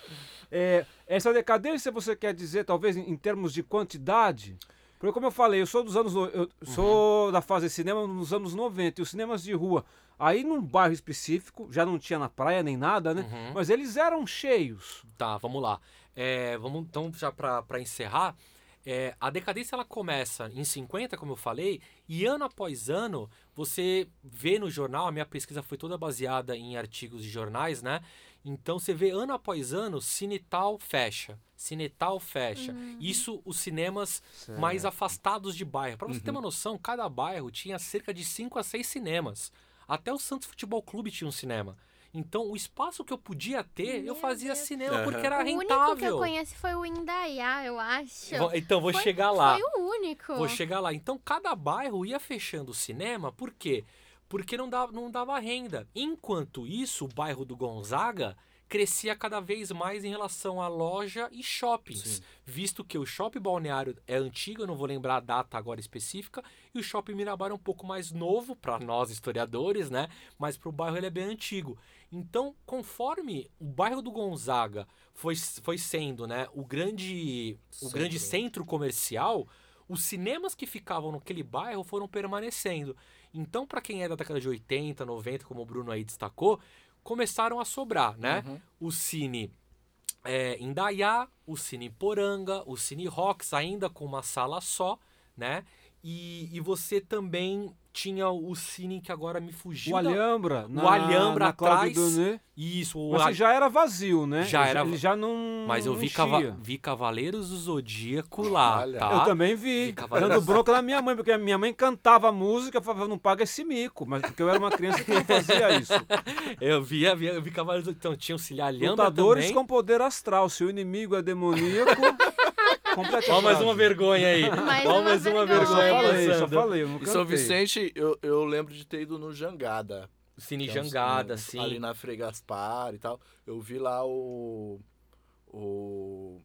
É, essa decadência você quer dizer, talvez, em, em termos de quantidade? Porque como eu falei, eu sou dos anos, no- eu sou da fase de cinema nos anos 90 e os cinemas de rua, aí num bairro específico, já não tinha na praia nem nada, né? Uhum. Mas eles eram cheios. Tá, vamos lá. É, vamos então já pra encerrar. É, a decadência ela começa em 50, como eu falei, e ano após ano você vê no jornal, a minha pesquisa foi toda baseada em artigos de jornais, né? Então você vê ano após ano, Cinetal fecha, Cinetal fecha. Isso os cinemas mais afastados de bairro. Pra você ter uma noção, cada bairro tinha cerca de 5 a 6 cinemas. Até o Santos Futebol Clube tinha um cinema. Então, o espaço que eu podia ter, eu Meu fazia Deus. cinema, Aham. porque era o rentável. único que eu conheço foi o Indaiá, eu acho. Vou- Então, vou Foi- chegar lá. Foi o único. Vou chegar lá. Então, cada bairro ia fechando o cinema, por quê? Porque não dava, não dava renda. Enquanto isso, o bairro do Gonzaga crescia cada vez mais em relação à loja e shoppings, Sim. visto que o shopping balneário é antigo, eu não vou lembrar a data agora específica, e o shopping Mirabar é um pouco mais novo para nós historiadores, né? Mas para o bairro ele é bem antigo. Então, conforme o bairro do Gonzaga foi, foi sendo, né, o grande o grande centro comercial, os cinemas que ficavam naquele bairro foram permanecendo. Então, para quem é da década de 80, 90, como o Bruno aí destacou, começaram a sobrar, né? Uhum. O Cine é, Indaiá, o Cine Poranga, o Cine Rocks, ainda com uma sala só, né? E, e você também tinha o Cine que agora me fugiu. O da- Alhambra, O na, Alhambra na atrás. Isso, o Mas Al- já era vazio, né? Já era- Ele já não. Mas eu não vi, cava- vi Cavaleiros do Zodíaco lá, Olha. tá? Eu também vi. Cavaleiros. Dando bronca na minha mãe, porque a minha mãe cantava a música, eu falava, não paga esse mico. Mas porque eu era uma criança que não fazia isso. Eu vi, eu vi, eu vi Cavaleiros do Então tinha o Cilhalhamba Lutadores também. com poder astral. Se o inimigo é demoníaco. Completa a Ó, mais uma vergonha aí. Mais Ó, uma mais uma vergonha. Só vergonha. falei, só falei. Eu não E São cantei. Vicente, eu, eu lembro de ter ido no Jangada. Cine que é um- Jangada, um- sim. Ali na Frei Gaspar e tal. Eu vi lá o. O.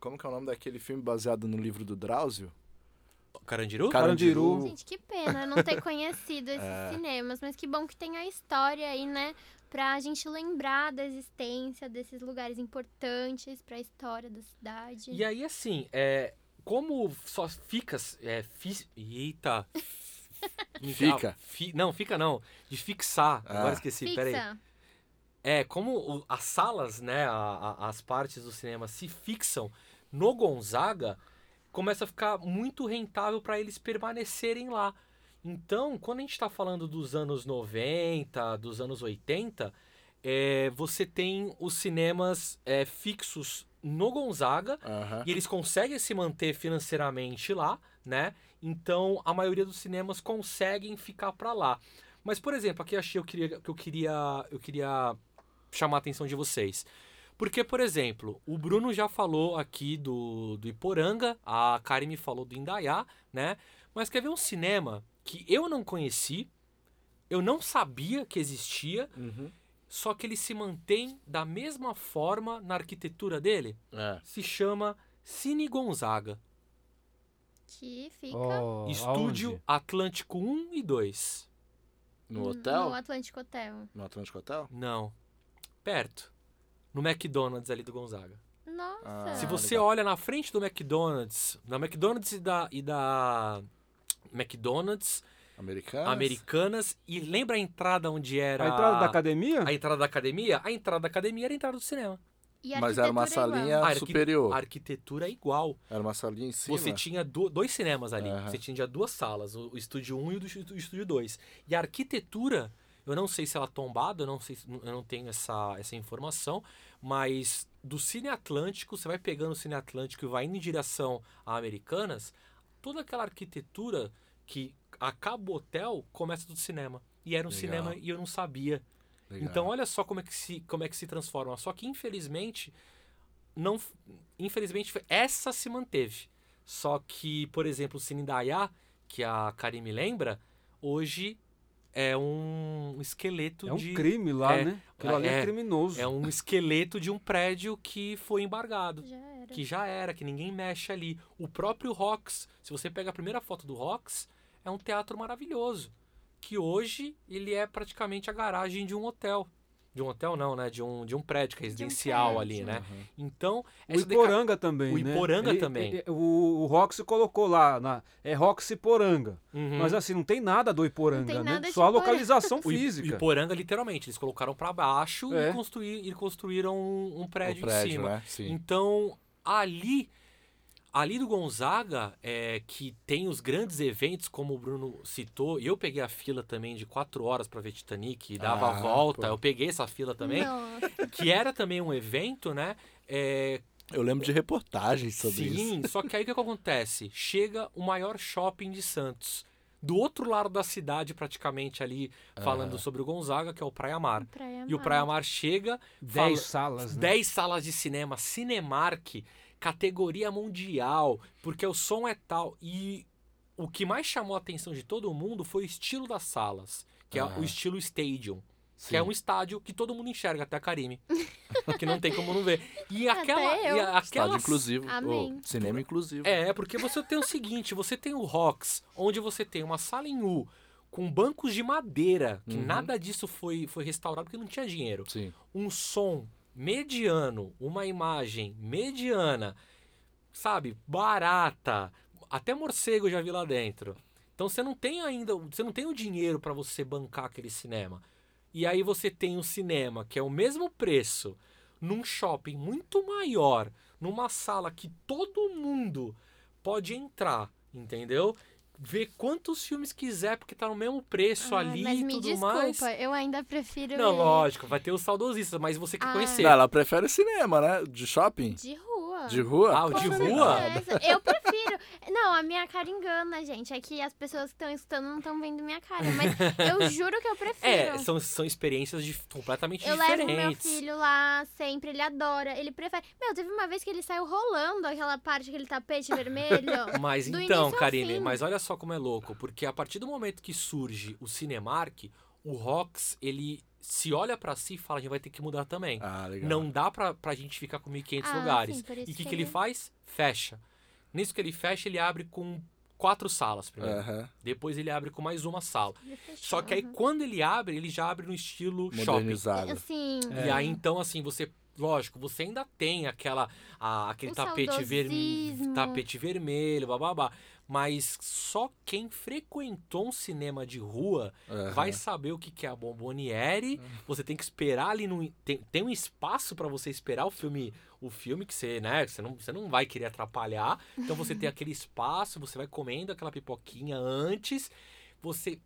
Como que é o nome daquele filme baseado no livro do Drauzio? Carandiru? Carandiru. Gente, que pena não ter conhecido esses É. cinemas, mas que bom que tem a história aí, né? Pra gente lembrar da existência desses lugares importantes pra história da cidade. E aí, assim, é, como só fica. É, fi, eita. Fica. Ah, fi- não, fica não. De fixar. Agora Ah. esqueci, peraí. Fixa. É, como o- as salas, né, a- a- as partes do cinema se fixam no Gonzaga, começa a ficar muito rentável para eles permanecerem lá. Então, quando a gente está falando dos anos 90, dos anos 80, é, você tem os cinemas é, fixos no Gonzaga Aham. e eles conseguem se manter financeiramente lá, né? Então a maioria dos cinemas conseguem ficar para lá. Mas por exemplo, aqui achei eu queria, que eu queria eu queria chamar a atenção de vocês. Porque, por exemplo, o Bruno já falou aqui do, do Iporanga, a Karen me falou do Indaiá, né? Mas quer ver um cinema que eu não conheci, eu não sabia que existia, Uhum. só que ele se mantém da mesma forma na arquitetura dele? É. se chama Cine Gonzaga. Que fica Oh, Estúdio aonde? Atlântico 1 e 2. No hotel? no Atlântico Hotel. No Atlântico Hotel? Não. Perto. No McDonald's ali do Gonzaga. Nossa. Ah, Se você legal. olha na frente do McDonald's, na McDonald's e da, e da McDonald's, Americanas? Americanas, e lembra a entrada onde era A entrada da academia? a entrada da academia? A entrada da academia era a entrada do cinema. E Mas era uma é salinha arqui- superior. A arquitetura é igual. Era uma salinha em cima. Você tinha do- dois cinemas ali. Aham. Você tinha duas salas, o, o estúdio 1 e o, do, o estúdio 2. E a arquitetura, eu não sei se ela é tombada, eu não sei, se- eu não tenho essa, essa informação, mas do Cine Atlântico, você vai pegando o Cine Atlântico e vai indo em direção a Americanas, toda aquela arquitetura que acaba o hotel começa do cinema. E era um Legal. cinema e eu não sabia. Legal. Então olha só como é que se, como é que se transforma. Só que infelizmente não infelizmente essa se manteve. Só que, por exemplo, o Cine Indaiá, que a Karim me lembra, hoje é um esqueleto É um de. crime lá, é, né? Aquilo ali é, é, criminoso. É um esqueleto de um prédio que foi embargado. Já era. Que já era, que ninguém mexe ali. O próprio Rox, se você pega a primeira foto do Rox, é um teatro maravilhoso. Que hoje ele é praticamente a garagem de um hotel. De um hotel não, né? De um, de um prédio residencial ali, prédio. né? Aham. Então, O essa deca- Iporanga também, o né? Iporanga Ele- também. ele- o, o Roxy colocou lá, na, é Roxy Poranga. Uhum. Mas assim, não tem nada do Iporanga, tem né? nada de Só a Iporanga. localização O física. Iporanga, literalmente, eles colocaram pra baixo É. e, construir, e construíram um, um prédio, o prédio, em cima. né? Sim. Então, ali, ali do Gonzaga, é, que tem os grandes eventos, como o Bruno citou, e eu peguei a fila também de quatro horas para ver Titanic e dava a Ah, volta, pô. eu peguei essa fila também, Nossa, que era também um evento, né? É, Eu lembro de reportagens sobre isso. sim, só que aí o que, que acontece? Chega o maior shopping de Santos. Do outro lado da cidade, praticamente ali, falando sobre o Gonzaga, que é o Praia Mar. Praia E o Mar. Praia Mar chega, fala- Dez salas, né? 10 salas de cinema, Cinemark, categoria mundial, porque o som é tal. E o que mais chamou a atenção de todo mundo foi o estilo das salas, que é o estilo stadium. Sim. Que é um estádio que todo mundo enxerga, até a Karime. que não tem como não ver. E aquela. Até eu. E a- Estádio aquela inclusivo. Amém. Cinema inclusivo. é, porque você tem o seguinte, você tem o Rocks, onde você tem uma sala em U com bancos de madeira, que Uhum. nada disso foi, foi restaurado porque não tinha dinheiro. Sim. Um som mediano, uma imagem mediana, sabe, barata, até morcego eu já vi lá dentro. Então você não tem ainda, você não tem o dinheiro para você bancar aquele cinema. E aí você tem o cinema, que é o mesmo preço, num shopping muito maior, numa sala que todo mundo pode entrar, entendeu? Ver quantos filmes quiser, porque tá no mesmo preço Ah, ali mas e me tudo desculpa, mais. eu ainda prefiro Não, ir lógico, vai ter os saudosistas, mas você quer Ah. conhecer. Não, ela prefere cinema, né? De shopping? de rua. De rua? Ah, o de rua? Eu prefiro. Não, a minha cara engana, gente. É que as pessoas que estão escutando não estão vendo minha cara. Mas eu juro que eu prefiro. É, são, são experiências dif- completamente Eu levo diferentes. meu filho lá sempre, ele adora, ele prefere. Meu, teve uma vez que ele saiu rolando aquela parte, aquele tapete vermelho. Mas Do então, Karine, mas olha só como é louco, porque a partir do momento que surge o Cinemark, o Rox, ele se olha pra si e fala, a gente vai ter que mudar também. Ah, legal. Não dá pra, pra gente ficar com 1.500 Ah, lugares. sim, e o que, que que ele- faz? Fecha. Nisso que ele fecha, ele abre com quatro salas primeiro. Aham. Depois ele abre com mais uma sala. Só que aí uhum. quando ele abre, ele já abre no estilo shopping. Modernizado. Assim, E aí, então, assim, você. Lógico, você ainda tem aquela, a- aquele O tapete, vermelho tapete vermelho, bababá. Mas só quem frequentou um cinema de rua Aham. vai saber o que, que é a Bomboniere. Você tem que esperar ali no. Tem, tem um espaço para você esperar o filme. O filme que você, né? Você não, você não vai querer atrapalhar. Então você tem aquele espaço, você vai comendo aquela pipoquinha antes. Você,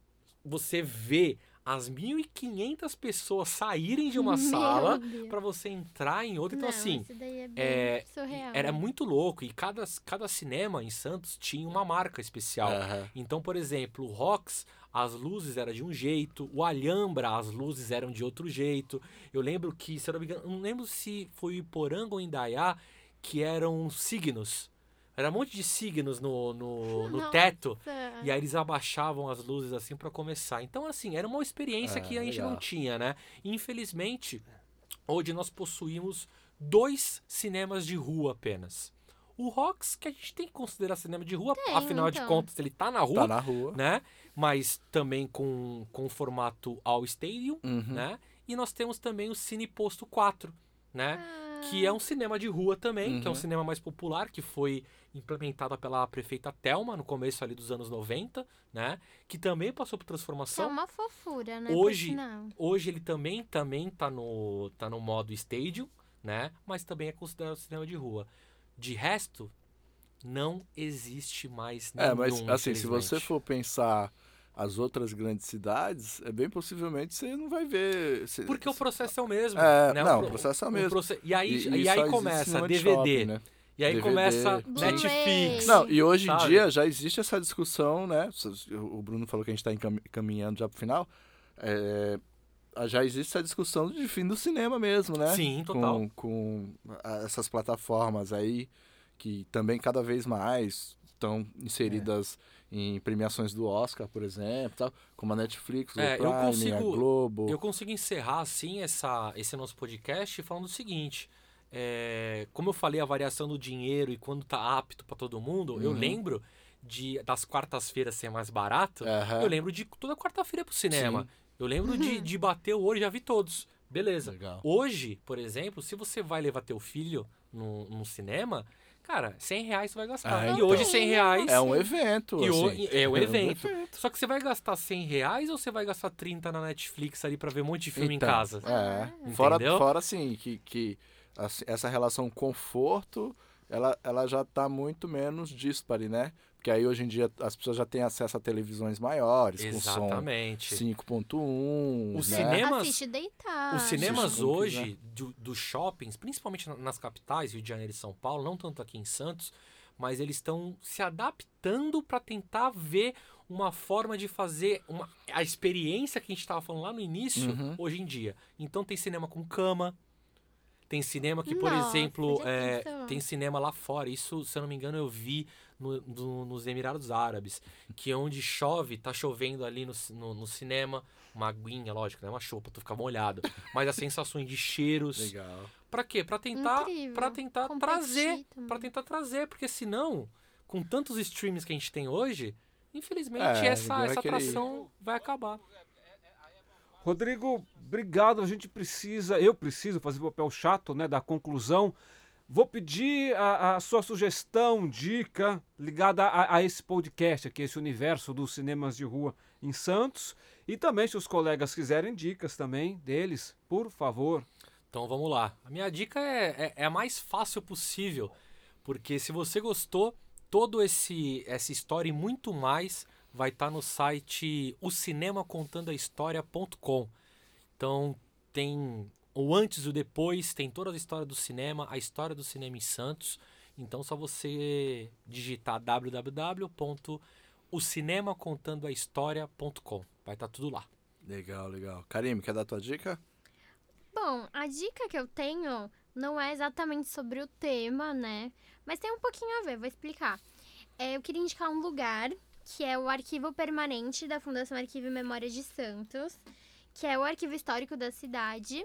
você vê as 1.500 pessoas saírem de uma Meu sala para você entrar em outra. Então, Não, assim, é bem é, surreal. era muito louco. E cada, cada cinema em Santos tinha uma marca especial. Então, por exemplo, o Rox, as luzes eram de um jeito, o Alhambra, as luzes eram de outro jeito. Eu lembro que, se eu não me engano, não lembro se foi o Iporanga ou Indaiá, que eram signos. Era um monte de signos no, no, no teto. E aí eles abaixavam as luzes assim para começar. Então, assim, era uma experiência Ah, que a gente não legal. tinha, né? Infelizmente, hoje nós possuímos dois cinemas de rua apenas. O Rox, que a gente tem que considerar cinema de rua, Tem, afinal de então. contas, ele tá na rua, Tá na rua. né? Mas também com, com formato All Stadium, Uhum. né? E nós temos também o Cine Posto 4, né? Ah, Que é um cinema de rua também, que é um Uhum. cinema mais popular, que foi implementado pela prefeita Telma no começo ali dos anos 90, né? Que também passou por que é transformação. uma fofura, né? Hoje-. Hoje ele também, também tá, no, tá no modo stadium, né? Mas também é considerado cinema de rua. De resto, não existe mais nenhum, É, mas assim, se você for pensar as outras grandes cidades, é bem possivelmente você não vai ver. você- Porque o processo é o mesmo. É, né? não, pro- o processo é o mesmo. proce- E aí, E- e, e aí começa DVD. shopping, né? E aí DVD, começa Blu-ray. Netflix. Não, e hoje em sabe? dia já existe essa discussão, né? O Bruno falou que a gente está caminhando já pro final. É, já existe essa discussão de fim do cinema mesmo, né? Sim, total. Com, com a- essas plataformas aí que também cada vez mais estão inseridas em premiações do Oscar, por exemplo, tal, como a Netflix, o É, eu Prime, a consigo- Globo. Eu consigo encerrar, assim, essa, esse nosso podcast falando o seguinte. é, como eu falei, a variação do dinheiro e quando tá apto para todo mundo, eu Uhum. lembro de das quartas-feiras ser mais barato. Aham. Eu lembro de toda quarta-feira pro cinema. Sim. Eu lembro de, de bater o olho, já vi todos. Beleza. Legal. Hoje, por exemplo, se você vai levar teu filho no, no cinema, cara, 100 reais você vai gastar. Ah, e então. hoje 100 reais É um evento, e o- assim. é o um evento. Só que você vai gastar 100 reais ou você vai gastar 30 na Netflix ali pra ver um monte de filme Então, em casa? É. Fora, Entendeu? fora assim, que, que assim, essa relação conforto, ela, ela já tá muito menos dispare, né? Porque aí hoje em dia as pessoas já têm acesso a televisões maiores, com som Exatamente. 5.1, O né? cinema- Assiste deitado. Os cinemas Assiste como hoje, do- dos shoppings, principalmente na- nas capitais, Rio de Janeiro e São Paulo, não tanto aqui em Santos, mas eles estão se adaptando para tentar ver uma forma de fazer uma, a experiência que a gente estava falando lá no início, Uhum. hoje em dia. Então tem cinema com cama, tem cinema que, por Nossa, exemplo, é, tem cinema lá fora. Isso, se eu não me engano, eu vi no- no- nos Emirados Árabes, que onde chove, tá chovendo ali no, no, no cinema, uma aguinha, lógico, não é uma chuva pra tu ficar molhado, mas as sensações de cheiros. Legal. Pra quê? Pra tentar, Incrível. para tentar Competir trazer, também. para tentar trazer, porque senão, com tantos streams que a gente tem hoje, infelizmente É, essa essa atração vai acabar. Rodrigo, obrigado. A gente precisa, eu preciso fazer o papel chato, né, da conclusão. Vou pedir a, a sua sugestão, dica ligada a, a esse podcast aqui, esse universo dos cinemas de rua em Santos. E também, se os colegas quiserem dicas também deles, por favor. Então vamos lá. A minha dica é, é, é a mais fácil possível, porque se você gostou, todo esse essa história e muito mais vai estar no site o cinemacontandoahistoria.com. Então tem o antes e o depois, tem toda a história do cinema, a história do cinema em Santos. Então só você digitar www.ocinemacontandoahistoria.com. Vai estar tudo lá. Legal, legal. Karim, quer dar tua dica? Bom, a dica que eu tenho não é exatamente sobre o tema, né? Mas tem um pouquinho a ver, vou explicar. É, eu queria indicar um lugar que é o Arquivo Permanente da Fundação Arquivo e Memória de Santos, que é o arquivo histórico da cidade.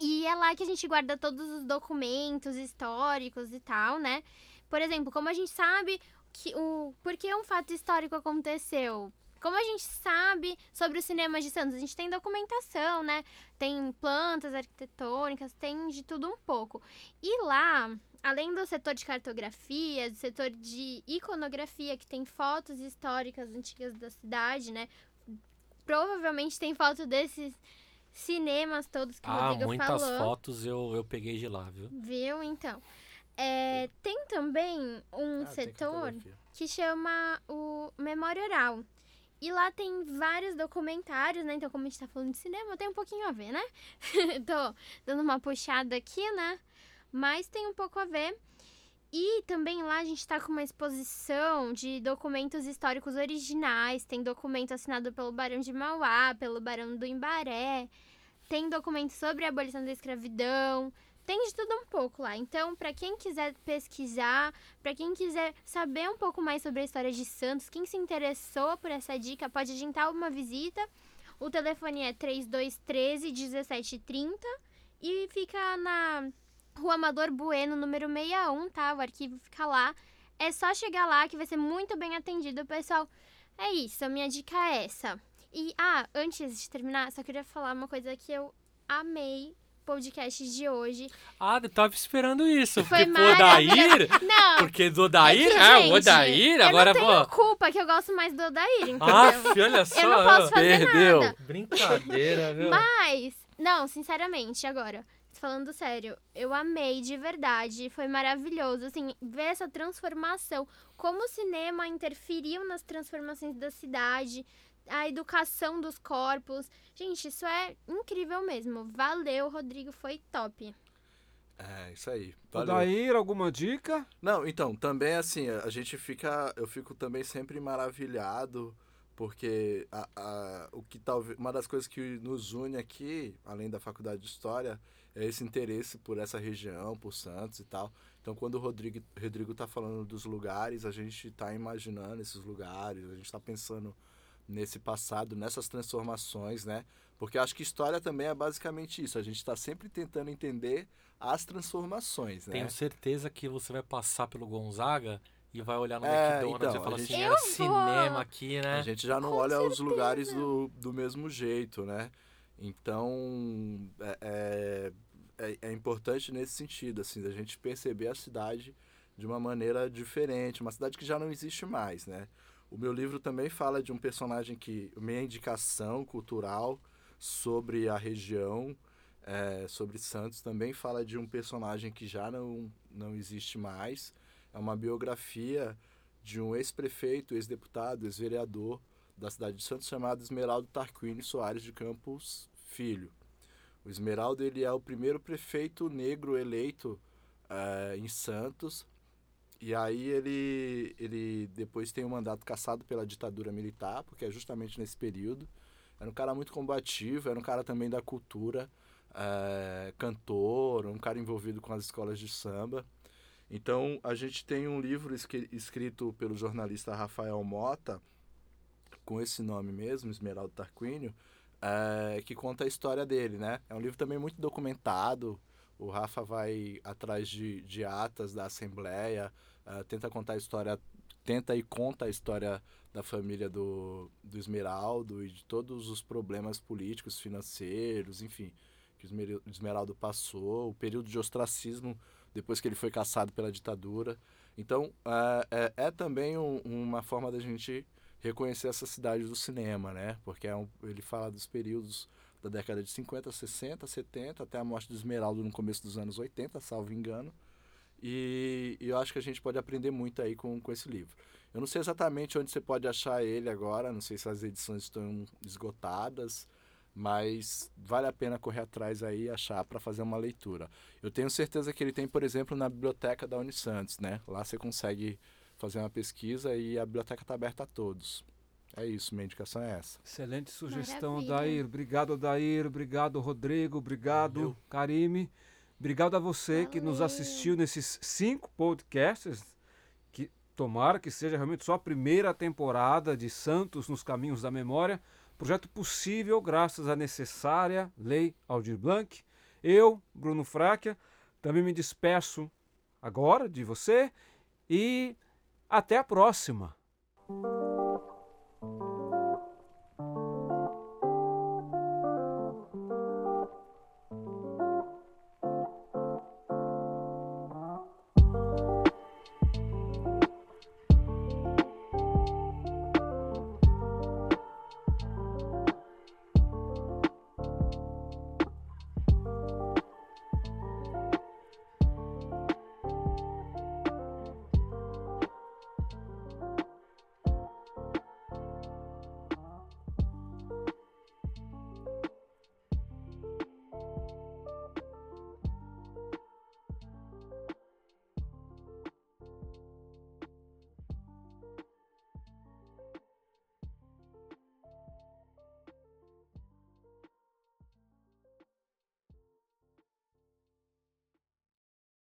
E é lá que a gente guarda todos os documentos históricos e tal, né? Por exemplo, como a gente sabe que o por que um fato histórico aconteceu? Como a gente sabe sobre o cinema de Santos? A gente tem documentação, né? Tem plantas arquitetônicas, tem de tudo um pouco. E lá, além do setor de cartografia, do setor de iconografia, que tem fotos históricas antigas da cidade, né? Provavelmente tem foto desses cinemas todos que o Ah, Rodrigo muitas falou. fotos eu, eu peguei de lá, viu? Viu? Então. É, tem também um Ah, setor que chama o Memória Oral. E lá tem vários documentários, né? Então, como a gente tá falando de cinema, tem um pouquinho a ver, né? Tô dando uma puxada aqui, né? Mas tem um pouco a ver. E também lá a gente tá com uma exposição de documentos históricos originais. Tem documento assinado pelo Barão de Mauá, pelo Barão do Imbaré. Tem documento sobre a abolição da escravidão. Tem de tudo um pouco lá. Então, para quem quiser pesquisar, para quem quiser saber um pouco mais sobre a história de Santos, quem se interessou por essa dica, pode agendar uma visita. O telefone é 3213 1730 e fica na Rua Amador Bueno, número 61, tá? O arquivo fica lá. É só chegar lá que vai ser muito bem atendido, pessoal. É isso, a minha dica é essa. E, ah, antes de terminar, só queria falar uma coisa que eu amei podcast de hoje. Ah, eu tava esperando isso. Foi porque, pô, Odair... Não, Porque do Odair, É que, é, o Odair, eu agora, não tenho culpa que eu gosto mais do Odair, entendeu? Aff, olha só. eu não posso fazer perdeu. nada. Brincadeira, viu? Mas, não, sinceramente, agora, falando sério, eu amei de verdade, foi maravilhoso, assim, ver essa transformação, como o cinema interferiu nas transformações da cidade, a educação dos corpos. Gente, isso é incrível mesmo. Valeu, Rodrigo, foi top. É, isso aí. Valeu. Alguma dica? Não, então, também assim, a gente fica. Eu fico também sempre maravilhado, porque a, a- o que talvez. Uma das coisas que nos une aqui, além da faculdade de História, esse interesse por essa região, por Santos e tal. Então, quando o Rodrigo Rodrigo está falando dos lugares, a gente está imaginando esses lugares, a gente está pensando nesse passado, nessas transformações, né? Porque acho que história também é basicamente isso. A gente está sempre tentando entender as transformações, né? Tenho certeza que você vai passar pelo Gonzaga e vai olhar no É, McDonald's então, e falar a gente- assim, era vou! cinema aqui, né? A gente já não Com olha os certeza. lugares do, do mesmo jeito, né? Então, é, é, é- é importante nesse sentido, assim, da gente perceber a cidade de uma maneira diferente, uma cidade que já não existe mais, né? O meu livro também fala de um personagem que, minha indicação cultural sobre a região, é, sobre Santos, também fala de um personagem que já não, não existe mais. É uma biografia de um ex-prefeito, ex-deputado, ex-vereador da cidade de Santos chamado Esmeraldo Tarquini Soares de Campos Filho. O Esmeraldo ele é o primeiro prefeito negro eleito eh, em Santos. E aí ele, ele depois tem um mandato cassado pela ditadura militar, porque é justamente nesse período. Era um cara muito combativo, era um cara também da cultura, eh, cantor, um cara envolvido com as escolas de samba. Então, a gente tem um livro escrito pelo jornalista Rafael Mota, com esse nome mesmo, Esmeraldo Tarquínio, é, que conta a história dele, né? É um livro também muito documentado. O Rafa vai atrás de, de atas da Assembleia, é, tenta contar a história, tenta e conta a história da família do, do Esmeraldo e de todos os problemas políticos, financeiros, enfim, que o Esmer- o Esmeraldo passou, o período de ostracismo depois que ele foi caçado pela ditadura. Então, é, é, é também um- uma forma da gente reconhecer essa cidade do cinema, né? Porque é um- ele fala dos períodos da década de 50, 60, 70, até a morte do Esmeraldo no começo dos anos 80, salvo engano. E, e eu acho que a gente pode aprender muito aí com, com esse livro. Eu não sei exatamente onde você pode achar ele agora, não sei se as edições estão esgotadas, mas vale a pena correr atrás aí e achar para fazer uma leitura. Eu tenho certeza que ele tem, por exemplo, na biblioteca da Unisantos, né? Lá você consegue fazer uma pesquisa e a biblioteca está aberta a todos. É isso, minha indicação é essa. Excelente sugestão, Maravilha. Dair. Obrigado, Dair. Obrigado, Rodrigo. Obrigado, Valeu. Karime. Obrigado a você que nos Valeu. assistiu nesses cinco podcasts. Que tomara que seja realmente só a primeira temporada de Santos nos Caminhos da Memória. Projeto possível graças à necessária Lei Aldir Blanc. Eu, Bruno Fráquia, também me despeço agora de você e até a próxima.